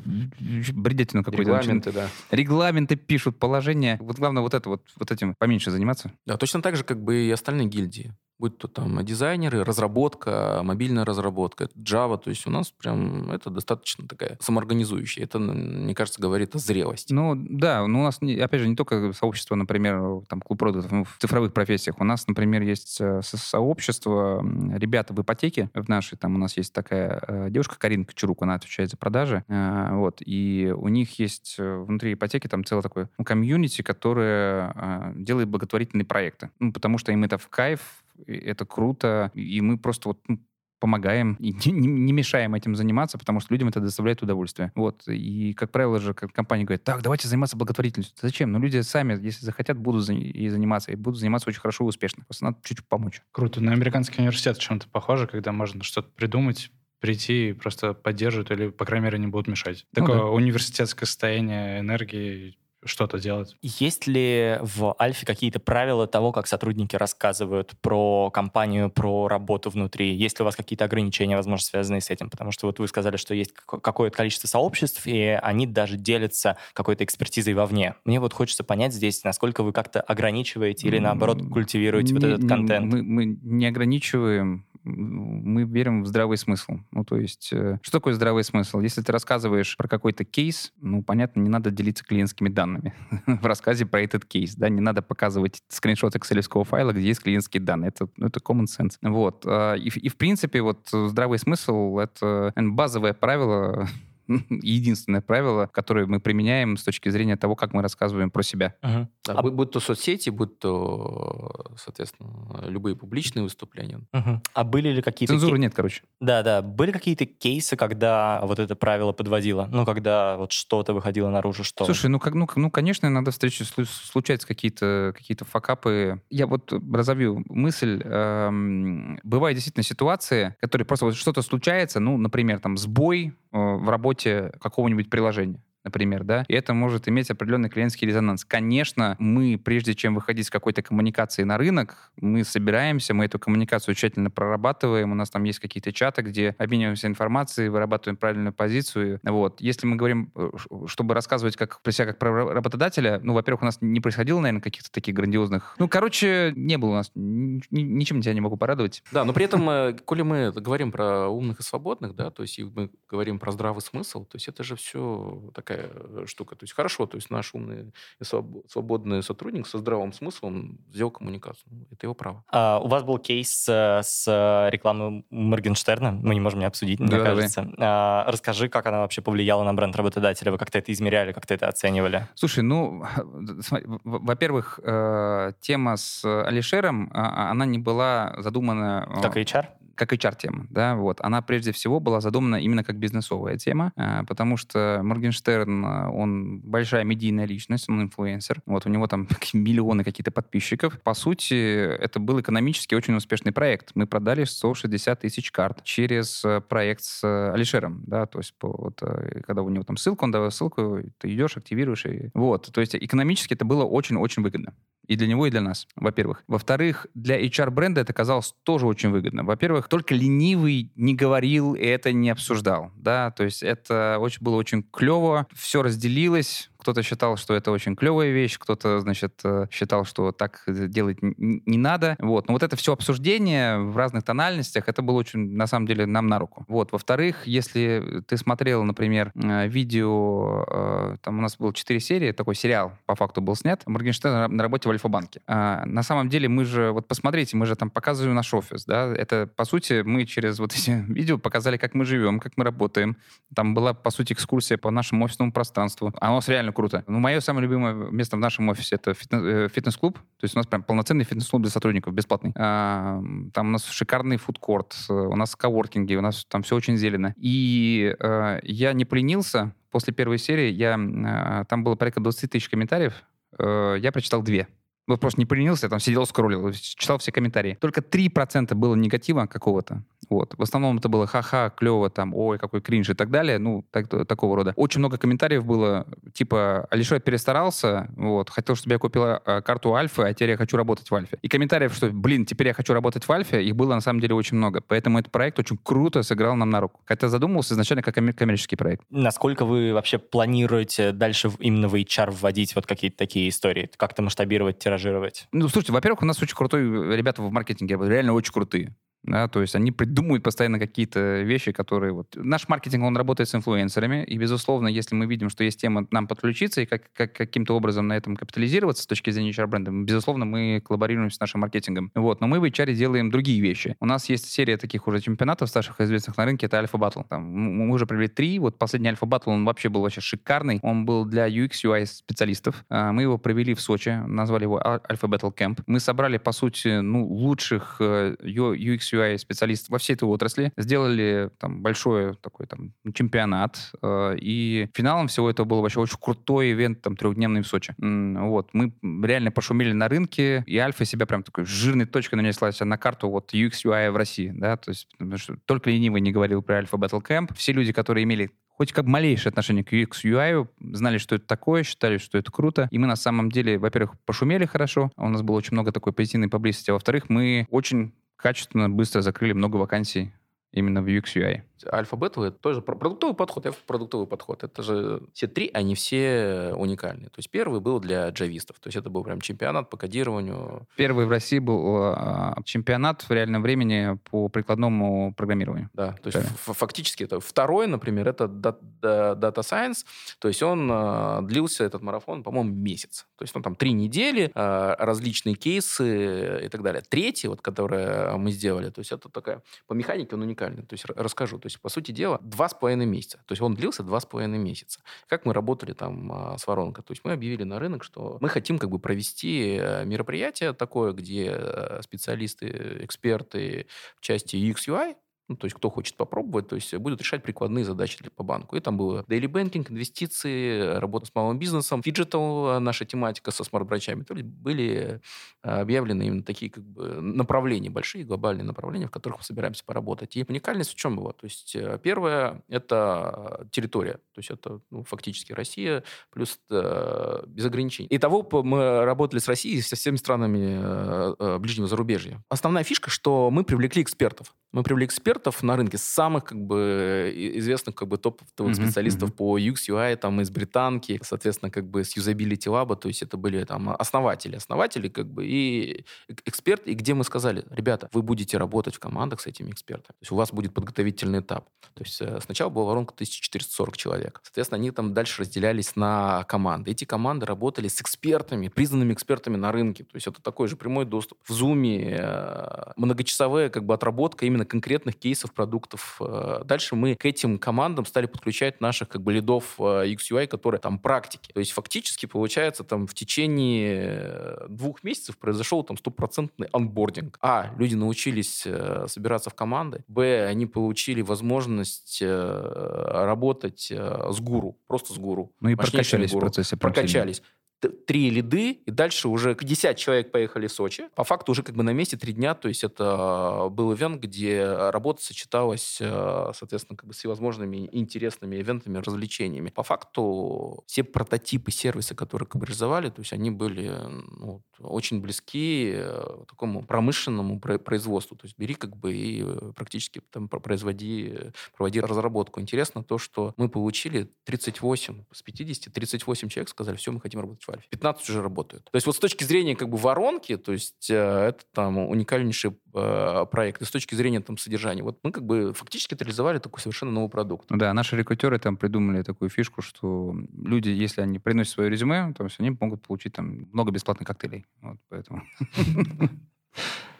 бредятину какую-то. Регламенты, да. Регламенты пишут, положения. Вот главное вот это вот, вот этим поменьше заниматься. Да, точно так же, как бы и остальные гильдии будь то там дизайнеры, разработка, мобильная разработка, Java, то есть у нас прям это достаточно такая самоорганизующая. Это, мне кажется, говорит о зрелости. Ну, да, ну, у нас, опять же, не только сообщество, например, там, клуб продуктов ну, в цифровых профессиях. У нас, например, есть э, сообщество ребята в ипотеке в нашей, там у нас есть такая э, девушка Карина Кочерук, она отвечает за продажи, э, вот, и у них есть внутри ипотеки там целое такое комьюнити, которое делает благотворительные проекты, ну, потому что им это в кайф, это круто, и мы просто вот ну, помогаем и *laughs* не, не мешаем этим заниматься, потому что людям это доставляет удовольствие. Вот. И, как правило же, компания говорит, так, давайте заниматься благотворительностью. Зачем? Ну, люди сами, если захотят, будут и заниматься, и будут заниматься очень хорошо и успешно. Просто надо чуть-чуть помочь. Круто. На американский университет чем-то похоже, когда можно что-то придумать, прийти и просто поддерживать или, по крайней мере, не будут мешать. Такое ну, да. университетское состояние энергии что-то делать. Есть ли в Альфе какие-то правила того, как сотрудники рассказывают про компанию, про работу внутри? Есть ли у вас какие-то ограничения, возможно, связанные с этим? Потому что вот вы сказали, что есть какое-то количество сообществ, и они даже делятся какой-то экспертизой вовне. Мне вот хочется понять здесь, насколько вы как-то ограничиваете или, наоборот, культивируете не, вот этот контент. Мы, мы не ограничиваем мы верим в здравый смысл. Ну, то есть, э, что такое здравый смысл? Если ты рассказываешь про какой-то кейс, ну, понятно, не надо делиться клиентскими данными *laughs* в рассказе про этот кейс, да, не надо показывать скриншот excel файла, где есть клиентские данные. Это, ну, это common sense. Вот. А, и, и, в принципе, вот здравый смысл — это базовое правило *laughs* единственное правило, которое мы применяем с точки зрения того, как мы рассказываем про себя. Uh-huh. Да, а... Будь то соцсети, будь то, соответственно, любые публичные выступления. Uh-huh. А были ли какие-то... Цензуры кей... нет, короче. Да-да. Были какие-то кейсы, когда вот это правило подводило? Ну, когда вот что-то выходило наружу, что... Слушай, ну, как, ну, ну конечно, иногда встречи случаются какие-то какие факапы. Я вот разовью мысль. Эм, бывают действительно ситуации, которые просто вот что-то случается, ну, например, там, сбой э, в работе какого-нибудь приложения например, да, и это может иметь определенный клиентский резонанс. Конечно, мы, прежде чем выходить с какой-то коммуникацией на рынок, мы собираемся, мы эту коммуникацию тщательно прорабатываем, у нас там есть какие-то чаты, где обмениваемся информацией, вырабатываем правильную позицию. Вот. Если мы говорим, э, чтобы рассказывать как про себя как про работодателя, ну, во-первых, у нас не происходило, наверное, каких-то таких грандиозных... Ну, короче, не было у нас. Ничем тебя не могу порадовать. Да, но при этом, э, коли мы говорим про умных и свободных, да, то есть мы говорим про здравый смысл, то есть это же все такая такая э, штука. То есть хорошо, то есть наш умный и свободный сотрудник со здравым смыслом сделал коммуникацию. Ну, это его право. А, у вас был кейс э, с рекламой Моргенштерна. Мы не можем не обсудить, мне да, кажется. А, расскажи, как она вообще повлияла на бренд работодателя. Вы как-то это измеряли, как-то это оценивали? Слушай, ну, *laughs* во-первых, э, тема с Алишером, а, она не была задумана... Как HR? Как HR-тема, да, вот. Она прежде всего была задумана именно как бизнесовая тема, э, потому что Моргенштерн, э, он большая медийная личность, он инфлюенсер, вот, у него там *laughs* миллионы какие-то подписчиков. По сути, это был экономически очень успешный проект. Мы продали 160 тысяч карт через э, проект с Алишером, да, то есть вот, когда у него там ссылка, он давал ссылку, ты идешь, активируешь, и вот. То есть экономически это было очень-очень выгодно. И для него, и для нас, во-первых. Во-вторых, для HR-бренда это казалось тоже очень выгодно. Во-первых, только ленивый не говорил и это не обсуждал. Да? То есть это очень, было очень клево, все разделилось, кто-то считал, что это очень клевая вещь, кто-то, значит, э, считал, что так делать не надо. Вот. Но вот это все обсуждение в разных тональностях, это было очень, на самом деле, нам на руку. Вот. Во-вторых, если ты смотрел, например, э, видео, э, там у нас было 4 серии, такой сериал по факту был снят, Моргенштерн на работе в Альфа-банке. А, на самом деле мы же, вот посмотрите, мы же там показываем наш офис, да, это, по сути, мы через вот эти *laughs* видео показали, как мы живем, как мы работаем. Там была, по сути, экскурсия по нашему офисному пространству. А у нас реально круто. Ну, мое самое любимое место в нашем офисе — это э, фитнес-клуб. То есть у нас прям полноценный фитнес-клуб для сотрудников, бесплатный. А, там у нас шикарный фудкорт, у нас коворкинги, у нас там все очень зелено. И а, я не поленился. После первой серии я, а, там было порядка 20 тысяч комментариев. А, я прочитал две. Вот просто не поленился, там сидел, скроллил, читал все комментарии. Только 3% было негатива какого-то. Вот. В основном это было ха-ха, клево, там, ой, какой кринж и так далее. Ну, так, такого рода. Очень много комментариев было, типа, Алишер перестарался, вот, хотел, чтобы я купила э, карту Альфы, а теперь я хочу работать в Альфе. И комментариев, что, блин, теперь я хочу работать в Альфе, их было на самом деле очень много. Поэтому этот проект очень круто сыграл нам на руку. Хотя задумывался изначально как коммерческий проект. Насколько вы вообще планируете дальше именно в HR вводить вот какие-то такие истории? Как-то масштабировать тиражировать? Ну, слушайте, во-первых, у нас очень крутой ребята в маркетинге, реально очень крутые. Да, то есть они придумывают постоянно какие-то вещи, которые... Вот... Наш маркетинг, он работает с инфлюенсерами, и, безусловно, если мы видим, что есть тема нам подключиться и как, как, каким-то образом на этом капитализироваться с точки зрения HR-бренда, безусловно, мы коллаборируем с нашим маркетингом. Вот. Но мы в HR делаем другие вещи. У нас есть серия таких уже чемпионатов старших известных на рынке, это Альфа Battle. Там, мы уже провели три, вот последний Альфа Battle, он вообще был вообще шикарный. Он был для UX, UI специалистов. А, мы его провели в Сочи, назвали его Альфа Battle Camp. Мы собрали, по сути, ну, лучших UX, э, UI специалистов во всей этой отрасли, сделали там большой такой там чемпионат, э, и финалом всего этого был вообще очень крутой ивент, там, трехдневный в Сочи. Вот, мы реально пошумели на рынке, и Альфа себя прям такой жирной точкой нанесла на карту вот UX UI в России, да, то есть что только ленивый не говорил про Альфа Battle Camp. Все люди, которые имели хоть как малейшее отношение к UX, UI, знали, что это такое, считали, что это круто. И мы на самом деле, во-первых, пошумели хорошо, у нас было очень много такой позитивной поблизости, а во-вторых, мы очень качественно, быстро закрыли много вакансий именно в UX UI. Альфа-бета это тоже продуктовый подход, это продуктовый подход. Это же все три, они все уникальные. То есть первый был для джавистов. То есть это был прям чемпионат по кодированию. Первый в России был э, чемпионат в реальном времени по прикладному программированию. Да, то есть фактически это второй, например, это Data Science. То есть он э, длился, этот марафон, по-моему, месяц. То есть он там три недели, э, различные кейсы и так далее. Третий, вот, который мы сделали, то есть это такая, по механике он уникальный. То есть расскажу. То есть, по сути дела, два с половиной месяца. То есть он длился два с половиной месяца. Как мы работали там а, с воронкой? То есть мы объявили на рынок, что мы хотим как бы провести э, мероприятие такое, где э, специалисты, эксперты в части UX, UI ну, то есть кто хочет попробовать, то есть будут решать прикладные задачи по банку. И там было daily banking, инвестиции, работа с малым бизнесом, phygital, наша тематика со smart-branch ами. То есть были э, объявлены именно такие как бы направления, большие глобальные направления, в которых мы собираемся поработать. И уникальность в чем была? То есть э, первое – это территория. То есть это ну, фактически Россия плюс э, без ограничений. Итого мы работали с Россией со всеми странами э, э, ближнего зарубежья. Основная фишка, что мы привлекли экспертов. Мы привлекли экспертов на рынке самых как бы известных как бы топовых mm-hmm, специалистов mm-hmm. по UX, UI, там из британки, соответственно, как бы с Usability Lab, то есть это были там основатели, основатели как бы и эксперты, и где мы сказали, ребята, вы будете работать в командах с этими экспертами, то есть у вас будет подготовительный этап. То есть э, сначала была воронка 1440 человек. Соответственно, они там дальше разделялись на команды. Эти команды работали с экспертами, признанными экспертами на рынке. То есть это такой же прямой доступ. В Zoom э, многочасовая как бы отработка именно конкретных кейсов продуктов. Э, дальше мы к этим командам стали подключать наших как бы лидов э, которые там практики. То есть фактически получается там в течение э, двух месяцев произошел там стопроцентный анбординг. А, люди научились собираться в команды. Б, они получили возможность работать с гуру, просто с гуру. Ну и прокачались в процессе. Прокачались. Три лиды, и дальше уже 50 человек поехали в Сочи. По факту уже как бы на месте три дня, то есть это был ивент, где работа сочеталась, э, соответственно, как бы с всевозможными интересными ивентами, развлечениями. По факту все прототипы сервиса, которые как бы реализовали, то есть они были ну, очень близки э, такому промышленному производству. То есть бери как бы и э, практически там производи, проводи разработку. Интересно то, что мы получили 38 с 50, 38 человек сказали, все, мы хотим работать в Альфе. 15 уже работают. То есть вот с точки зрения как бы воронки, то есть э, это там уникальнейший э, проект. И с точки зрения там содержания, вот мы как бы фактически реализовали такой совершенно новый продукт. Ну да, наши рекрутеры там придумали такую фишку, что люди, если они приносят свое резюме, то есть они могут получить там много бесплатных коктейлей. Вот поэтому... *laughs*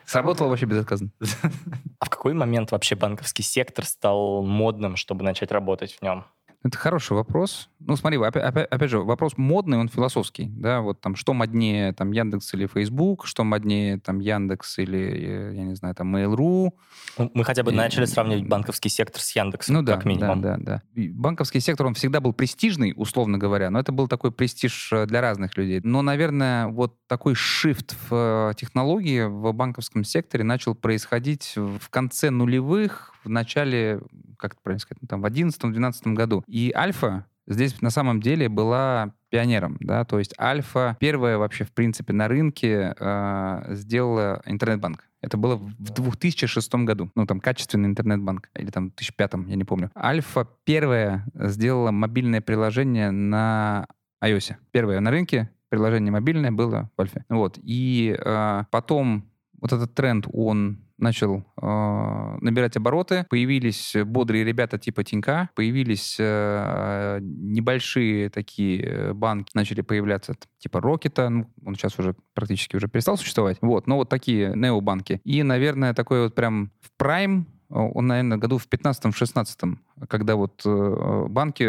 Сработало вообще безотказно. *laughs* А в какой момент вообще банковский сектор стал модным, чтобы начать работать в нем? Это хороший вопрос. Ну, смотри, опять, опять, опять же, вопрос модный, он философский, да, вот там, что моднее, там, Яндекс или Facebook, что моднее, там, Яндекс или, э, я не знаю, там, Mail.ru. Ну, мы хотя бы и... начали сравнивать банковский сектор с Яндексом, ну, как да, минимум. Да, да, да. Банковский сектор, он всегда был престижный, условно говоря, но это был такой престиж э, для разных людей. Но, наверное, вот такой shift в э, технологии в банковском секторе начал происходить в конце нулевых, в начале, как это правильно сказать, ну, там, в 2011-2012 году. И Альфа здесь на самом деле была пионером, да, то есть Альфа первая вообще, в принципе, на рынке э, сделала интернет-банк. Это было в 2006 году. Ну, там, качественный интернет-банк. Или там, в 2005, я не помню. Альфа первая сделала мобильное приложение на iOS. Первое на рынке приложение мобильное было в Альфе. Вот. И э, потом вот этот тренд, он начал э, набирать обороты, появились бодрые ребята типа Тинька, появились э, небольшие такие банки, начали появляться типа Рокета, ну, он сейчас уже практически уже перестал существовать, вот, но вот такие необанки. И, наверное, такой вот прям в прайм он, наверное, году в 15-16, когда вот э, банки...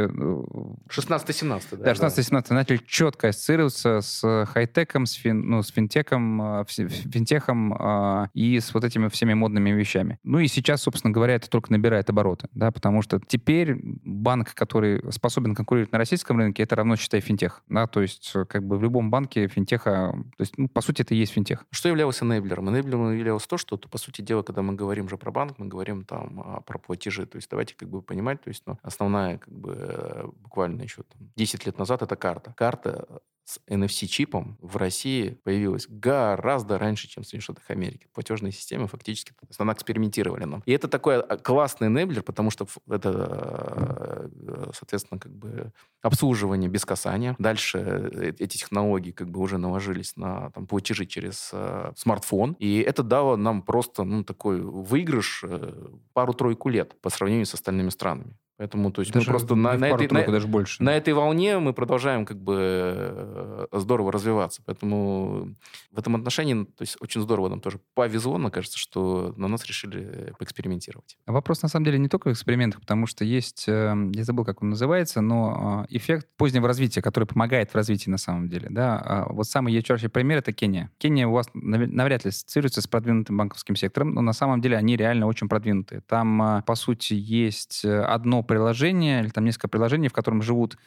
16-17, э, да? Да, 16-17 да. начали четко ассоциироваться с хай-теком, с, фин, ну, с финтеком, э, финтехом э, и с вот этими всеми модными вещами. Ну и сейчас, собственно говоря, это только набирает обороты, да, потому что теперь банк, который способен конкурировать на российском рынке, это равно, считай, финтех, да, то есть э, как бы в любом банке финтеха, то есть, ну, по сути, это и есть финтех. Что являлось энейблером? Энейблером являлось то, что, по сути дела, когда мы говорим же про банк, мы говорим там а, про платежи. То есть давайте как бы понимать, то есть ну, основная как бы э, буквально еще там, 10 лет назад это карта. Карта с NFC-чипом в России появилась гораздо раньше, чем в Соединенных Штатах Америки. Платежные системы фактически она экспериментировали нам. И это такой а, классный энеблер, потому что это, э, соответственно, как бы обслуживание без касания. Дальше э, эти технологии как бы уже наложились на там, платежи через э, смартфон. И это дало нам просто ну, такой выигрыш э, пару-тройку лет по сравнению с остальными странами. Поэтому, то есть даже мы просто на, на, этой, на, даже больше. на этой волне мы продолжаем как бы э, здорово развиваться. Поэтому в этом отношении, то есть очень здорово нам тоже повезло, мне кажется, что на нас решили поэкспериментировать. А вопрос на самом деле не только в экспериментах, потому что есть, эм, я забыл, как он называется, но э, эффект позднего развития, который помогает в развитии на самом деле. Да? А вот самый ярчайший пример — это Кения. Кения у вас навряд ли ассоциируется с продвинутым банковским сектором, но на самом деле они реально очень продвинутые. Там, э, по сути, есть одно приложение, или там несколько приложений, в котором живут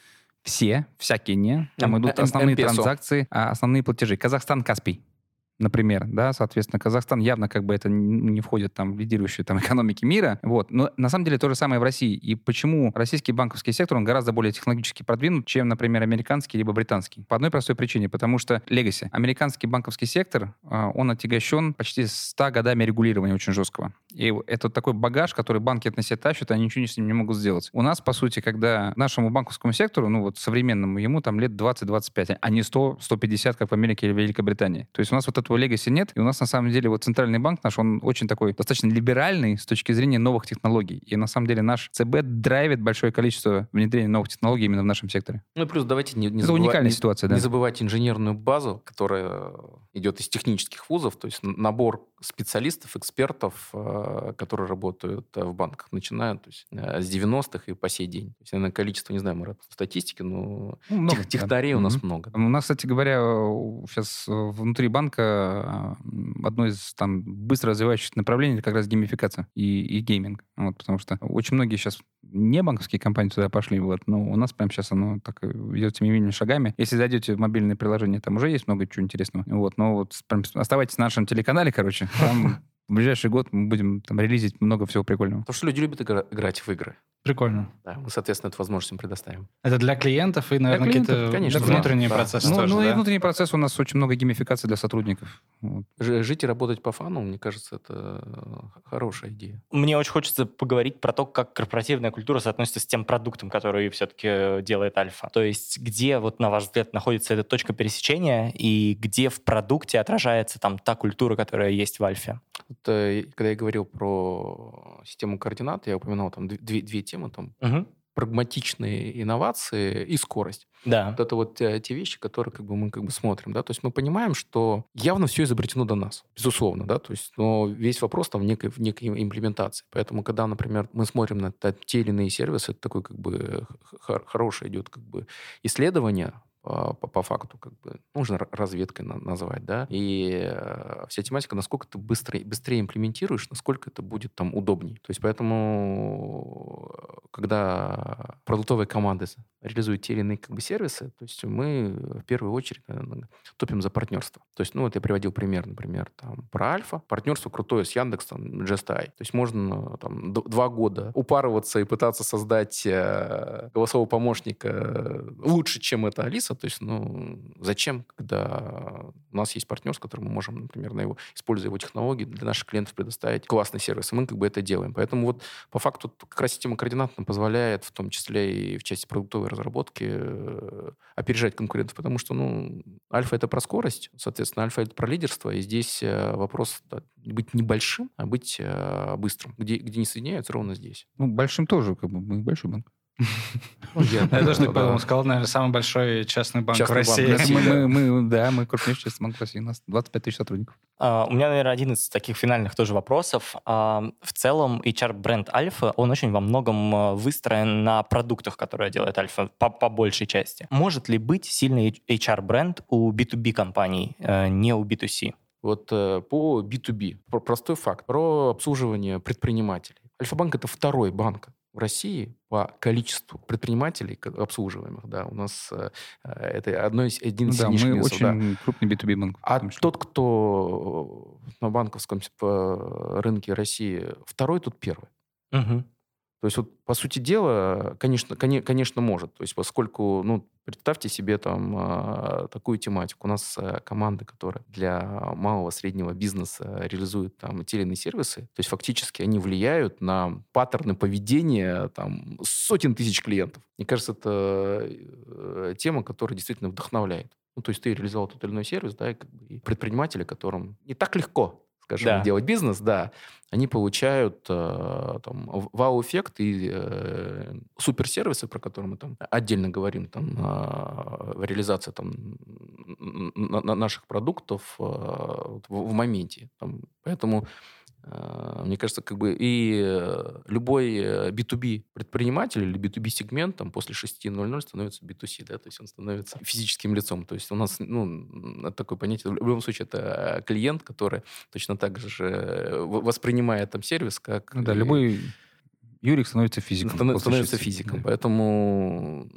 все, всякие не. Там идут основные транзакции, а основные платежи. Казахстан, Каспий например, да, соответственно, Казахстан явно как бы это не входит там в лидирующие там *laughs* экономики мира, вот, но на самом деле то же самое в России. И почему российский банковский сектор, он гораздо более технологически продвинут, чем, например, американский либо британский? По одной простой причине, потому что легаси. Американский банковский сектор, а, он отягощен почти 100 годами регулирования очень жесткого. И это такой багаж, который банки от на себя тащат, и они ничего с ним не могут сделать. У нас, по сути, когда нашему банковскому сектору, ну вот современному, ему там лет 20-25, а не 100-150, как в Америке или Великобритании. То есть у нас вот этого легаси нет, и у нас на самом деле вот центральный банк наш, он очень такой достаточно либеральный с точки зрения новых технологий. И на самом деле наш ЦБ драйвит большое количество внедрения новых технологий именно в нашем секторе. Ну и плюс давайте не, не Это забывать, уникальная ситуация, да. Не забывать инженерную базу, которая идет из технических вузов, то есть набор специалистов, экспертов, э, которые работают э, в банках, начиная то есть, э, с 90-х и по сей день. То есть, наверное, количество, не знаю, Марат, статистики, но ну, много, тех, технарей да. у нас mm-hmm. много. У нас, кстати говоря, сейчас внутри банка одно из там быстро развивающихся направлений это как раз геймификация и, и гейминг. Вот, потому что очень многие сейчас не банковские компании туда пошли, вот, но у нас прямо сейчас оно так идет семимильными шагами. Если зайдете в мобильное приложение, там уже есть много чего интересного. Вот, но вот прям оставайтесь на нашем телеканале, короче, там в ближайший год мы будем там релизить много всего прикольного. Потому что люди любят играть в игры. Прикольно. Да, мы, соответственно, эту возможность им предоставим. Это для клиентов и, наверное, какие-то конечно, внутренние да. процессы Ну, тоже, ну и да? внутренний процесс у нас очень много геймификации для сотрудников. Вот. Жить и работать по фану, мне кажется, это э, хорошая идея. Мне очень хочется поговорить про то, как корпоративная культура соотносится с тем продуктом, который все-таки делает Альфа. То есть где, вот на ваш взгляд, находится эта точка пересечения и где в продукте отражается там та культура, которая есть в Альфе? Когда я говорил про систему координат, я упоминал там дв- две, две темы, там Мгм. прагматичные инновации и скорость. Да. Вот это вот те вещи, которые как бы мы как бы смотрим, да, то есть мы понимаем, что явно все изобретено до нас, безусловно, да, то есть, но весь вопрос там в некой, в некой имплементации. Поэтому, когда, например, мы смотрим на те или иные сервисы, это такое как бы х- х- хорошее идет как бы исследование по, по- по факту, как бы, можно р- разведкой на- назвать, да, и э, вся тематика, насколько ты быстро, быстрее имплементируешь, насколько это будет там удобней. То есть поэтому, э, когда продуктовые команды реализуют те или иные как бы сервисы, то есть мы в первую очередь наверное, топим за партнерство. То есть, ну, вот я приводил пример, например, там, про Альфа. Партнерство крутое с Яндексом, GSTI. То есть можно там два года упарываться и пытаться создать э, голосового помощника э, лучше, чем это Алиса. То есть, ну, зачем, когда у нас есть партнер, с которым мы можем, например, на его, используя его технологии, для наших клиентов предоставить классный сервис. И мы как бы это делаем. Поэтому вот по факту как раз система координат нам позволяет, в том числе и в части продуктовой разработки, э, опережать конкурентов, потому что, ну, альфа это про скорость, соответственно, альфа это про лидерство, и здесь э, вопрос да, быть небольшим, а быть э, быстрым. Где, где не соединяются, ровно здесь. Ну, большим тоже, как бы, мы большой банк. Я- тоже так подумал. Сказал, наверное, самый большой частный банк в России. в *laughs* да, мы крупнейший частный банк России. У нас 25 тысяч сотрудников. А, У меня, наверное, один из таких финальных тоже вопросов. А, В целом, HR-бренд Альфа, он очень во многом а, выстроен на продуктах, которые делает Альфа, по, по большей части. Может ли быть сильный HR-бренд у B2B компаний, э, не у B2C? Вот э, по B2B, про- простой факт, про обслуживание предпринимателей. Альфа-банк это второй банк в России по количеству предпринимателей обслуживаемых. Да, у нас э, это одно из, один из да, мы минусов, да. очень крупный B2B банк. А тот, кто на банковском э, рынке России второй, тут первый. То есть вот по сути дела, конечно, коне- конечно, может. То есть поскольку, ну, представьте себе там а, такую тематику. У нас а, команды, которые для малого среднего бизнеса реализуют там те или иные сервисы, то есть фактически они влияют на паттерны поведения там сотен тысяч клиентов. Мне кажется, это э, тема, которая действительно вдохновляет. Ну, то есть ты реализовал тот или иной сервис, да, и, как бы, и предприниматели, которым не так легко, скажем, Да. делать бизнес, да, они получают э, там, вау-эффект и э, суперсервисы, про которые мы там отдельно говорим, там, э, реализация там, н- н- н- наших продуктов э, в, в моменте. Там. Поэтому мне кажется, как бы и э, любой э, B2B предприниматель или B2B сегмент там, после 6.00 становится B2C, да, то есть он становится физическим лицом. То есть у нас, ну, такое понятие, в любом случае, это клиент, который точно так же э, воспринимает там сервис, как... Ну да, и- любой Юрик становится физиком. станов- становится физиком. Да. Поэтому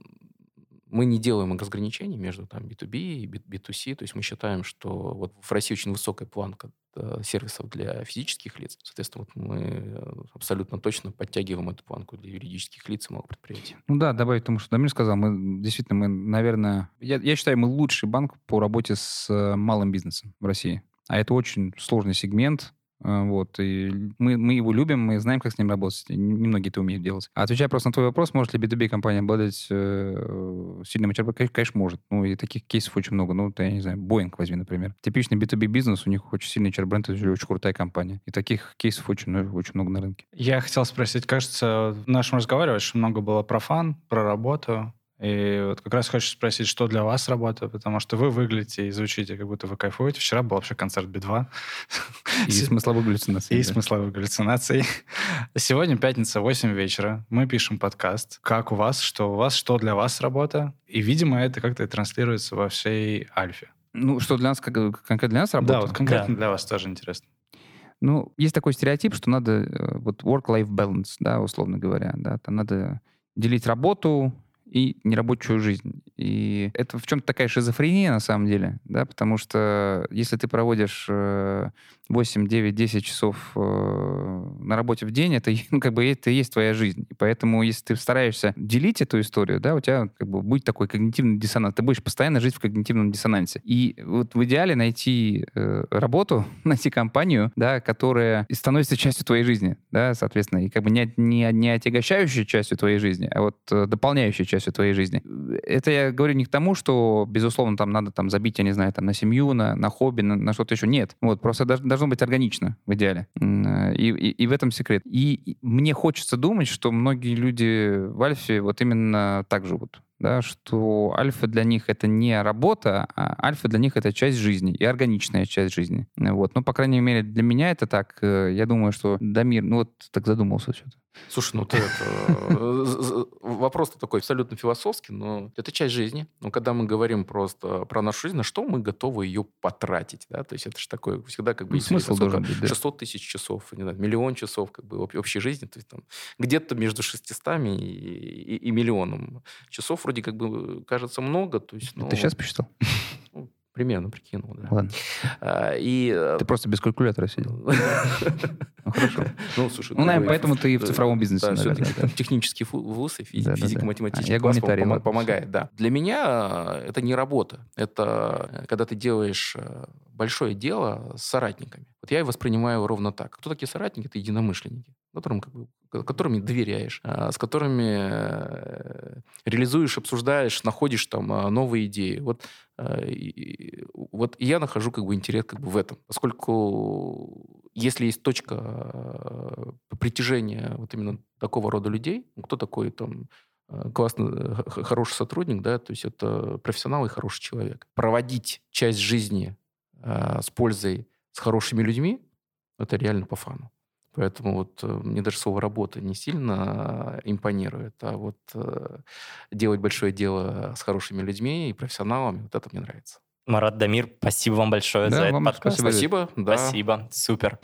мы не делаем разграничений между там, B2B и B- B2C. То есть мы считаем, что вот в России очень высокая планка э, сервисов для физических лиц. Соответственно, вот мы э, абсолютно точно подтягиваем эту планку для юридических лиц и малых предприятий. Ну да, добавить тому, что Дамир сказал, мы действительно, мы, наверное, я, я считаю, мы лучший банк по работе с э, малым бизнесом в России. А это очень сложный сегмент, вот, и мы, мы его любим, мы знаем, как с ним работать. Не- Немногие это умеют делать. А отвечая просто на твой вопрос, может ли B2B компания обладать э, сильным HR? Конечно, может. Ну, и таких кейсов очень много. Ну, я не знаю, Boeing возьми, например. Типичный B2B бизнес, у них очень сильный HR-бренд, это очень крутая компания. И таких кейсов очень, ну, очень много на рынке. Я хотел спросить, кажется, в нашем разговоре очень много было про фан, про работу. И вот как раз хочу спросить, что для вас работа, потому что вы выглядите и звучите, как будто вы кайфуете. Вчера был вообще концерт Би-2. И смысловой галлюцинации. И да. смысловых галлюцинаций. Сегодня пятница, 8 вечера. Мы пишем подкаст. Как у вас, что у вас, что для вас работа. И, видимо, это как-то транслируется во всей Альфе. Ну, что для нас, как, конкретно для нас работа? Да, вот конкретно Да. для вас тоже интересно. Ну, есть такой стереотип, что надо э, вот work-life balance, да, условно говоря, да, там надо делить работу и нерабочую жизнь. И это в чем-то такая шизофрения на самом деле, да, потому что если ты проводишь 8, 9, 10 часов э, на работе в день, это *laughs* ну, как бы это и есть твоя жизнь. И поэтому, если ты стараешься делить эту историю, да, у тебя как бы будет такой когнитивный диссонанс. Ты будешь постоянно жить в когнитивном диссонансе. И вот в идеале найти э, работу, *laughs* найти компанию, да, которая становится частью твоей жизни, да, соответственно, и как бы не, не, не отягощающей частью твоей жизни, а вот э, дополняющей частью твоей жизни. Это я говорю не к тому, что, безусловно, там надо там забить, я не знаю, там на семью, на, на хобби, на, на что-то еще. Нет. Вот, просто даже, должно быть органично в идеале. Э, и, и, и в этом секрет. И мне хочется думать, что многие люди в Альфе вот именно так живут да, что альфа для них это не работа, а альфа для них это часть жизни и органичная часть жизни. Вот. Ну, по крайней мере, для меня это так. Э, я думаю, что Дамир, ну вот так задумался что-то. Слушай, ну ты это... Вопрос-то такой абсолютно философский, но это часть жизни. Но когда мы говорим просто про нашу жизнь, на что мы готовы ее потратить, да? То есть это же такое всегда как бы... Ну, смысл должен быть, да. 600 тысяч часов, не знаю, миллион часов как бы общей жизни. То есть там где-то между 600 и, и, и миллионом часов вроде как бы кажется много. То есть, но... Ты сейчас посчитал? Ну, примерно прикинул, да. Ладно. А, и... Э, ты просто без калькулятора сидел. *laughs* Ну, хорошо. Ну, слушай... Ну, наверное, поэтому ты и в цифровом бизнесе. Технический вуз и физико-математический класс помогает, да. Для меня это не работа. Это когда ты делаешь э, большое дело с соратниками. Вот я и воспринимаю ровно так. Кто такие соратники? Это единомышленники, которым, как бы, которыми доверяешь, а, с которыми э, реализуешь, обсуждаешь, находишь там а, новые идеи. Вот, вот я нахожу как бы интерес как бы в этом. Поскольку если есть точка э, притяжения вот именно такого рода людей, ну, кто такой там э, классный, хороший сотрудник, да, то есть это профессионал и хороший человек. Проводить часть жизни э, с пользой с хорошими людьми, это реально по фану. Поэтому вот мне даже слово «работа» не сильно импонирует, а вот делать большое дело с хорошими людьми и профессионалами, вот это мне нравится. Марат Дамир, спасибо вам большое да, за вам этот подкаст. Спасибо. Да. Спасибо, супер.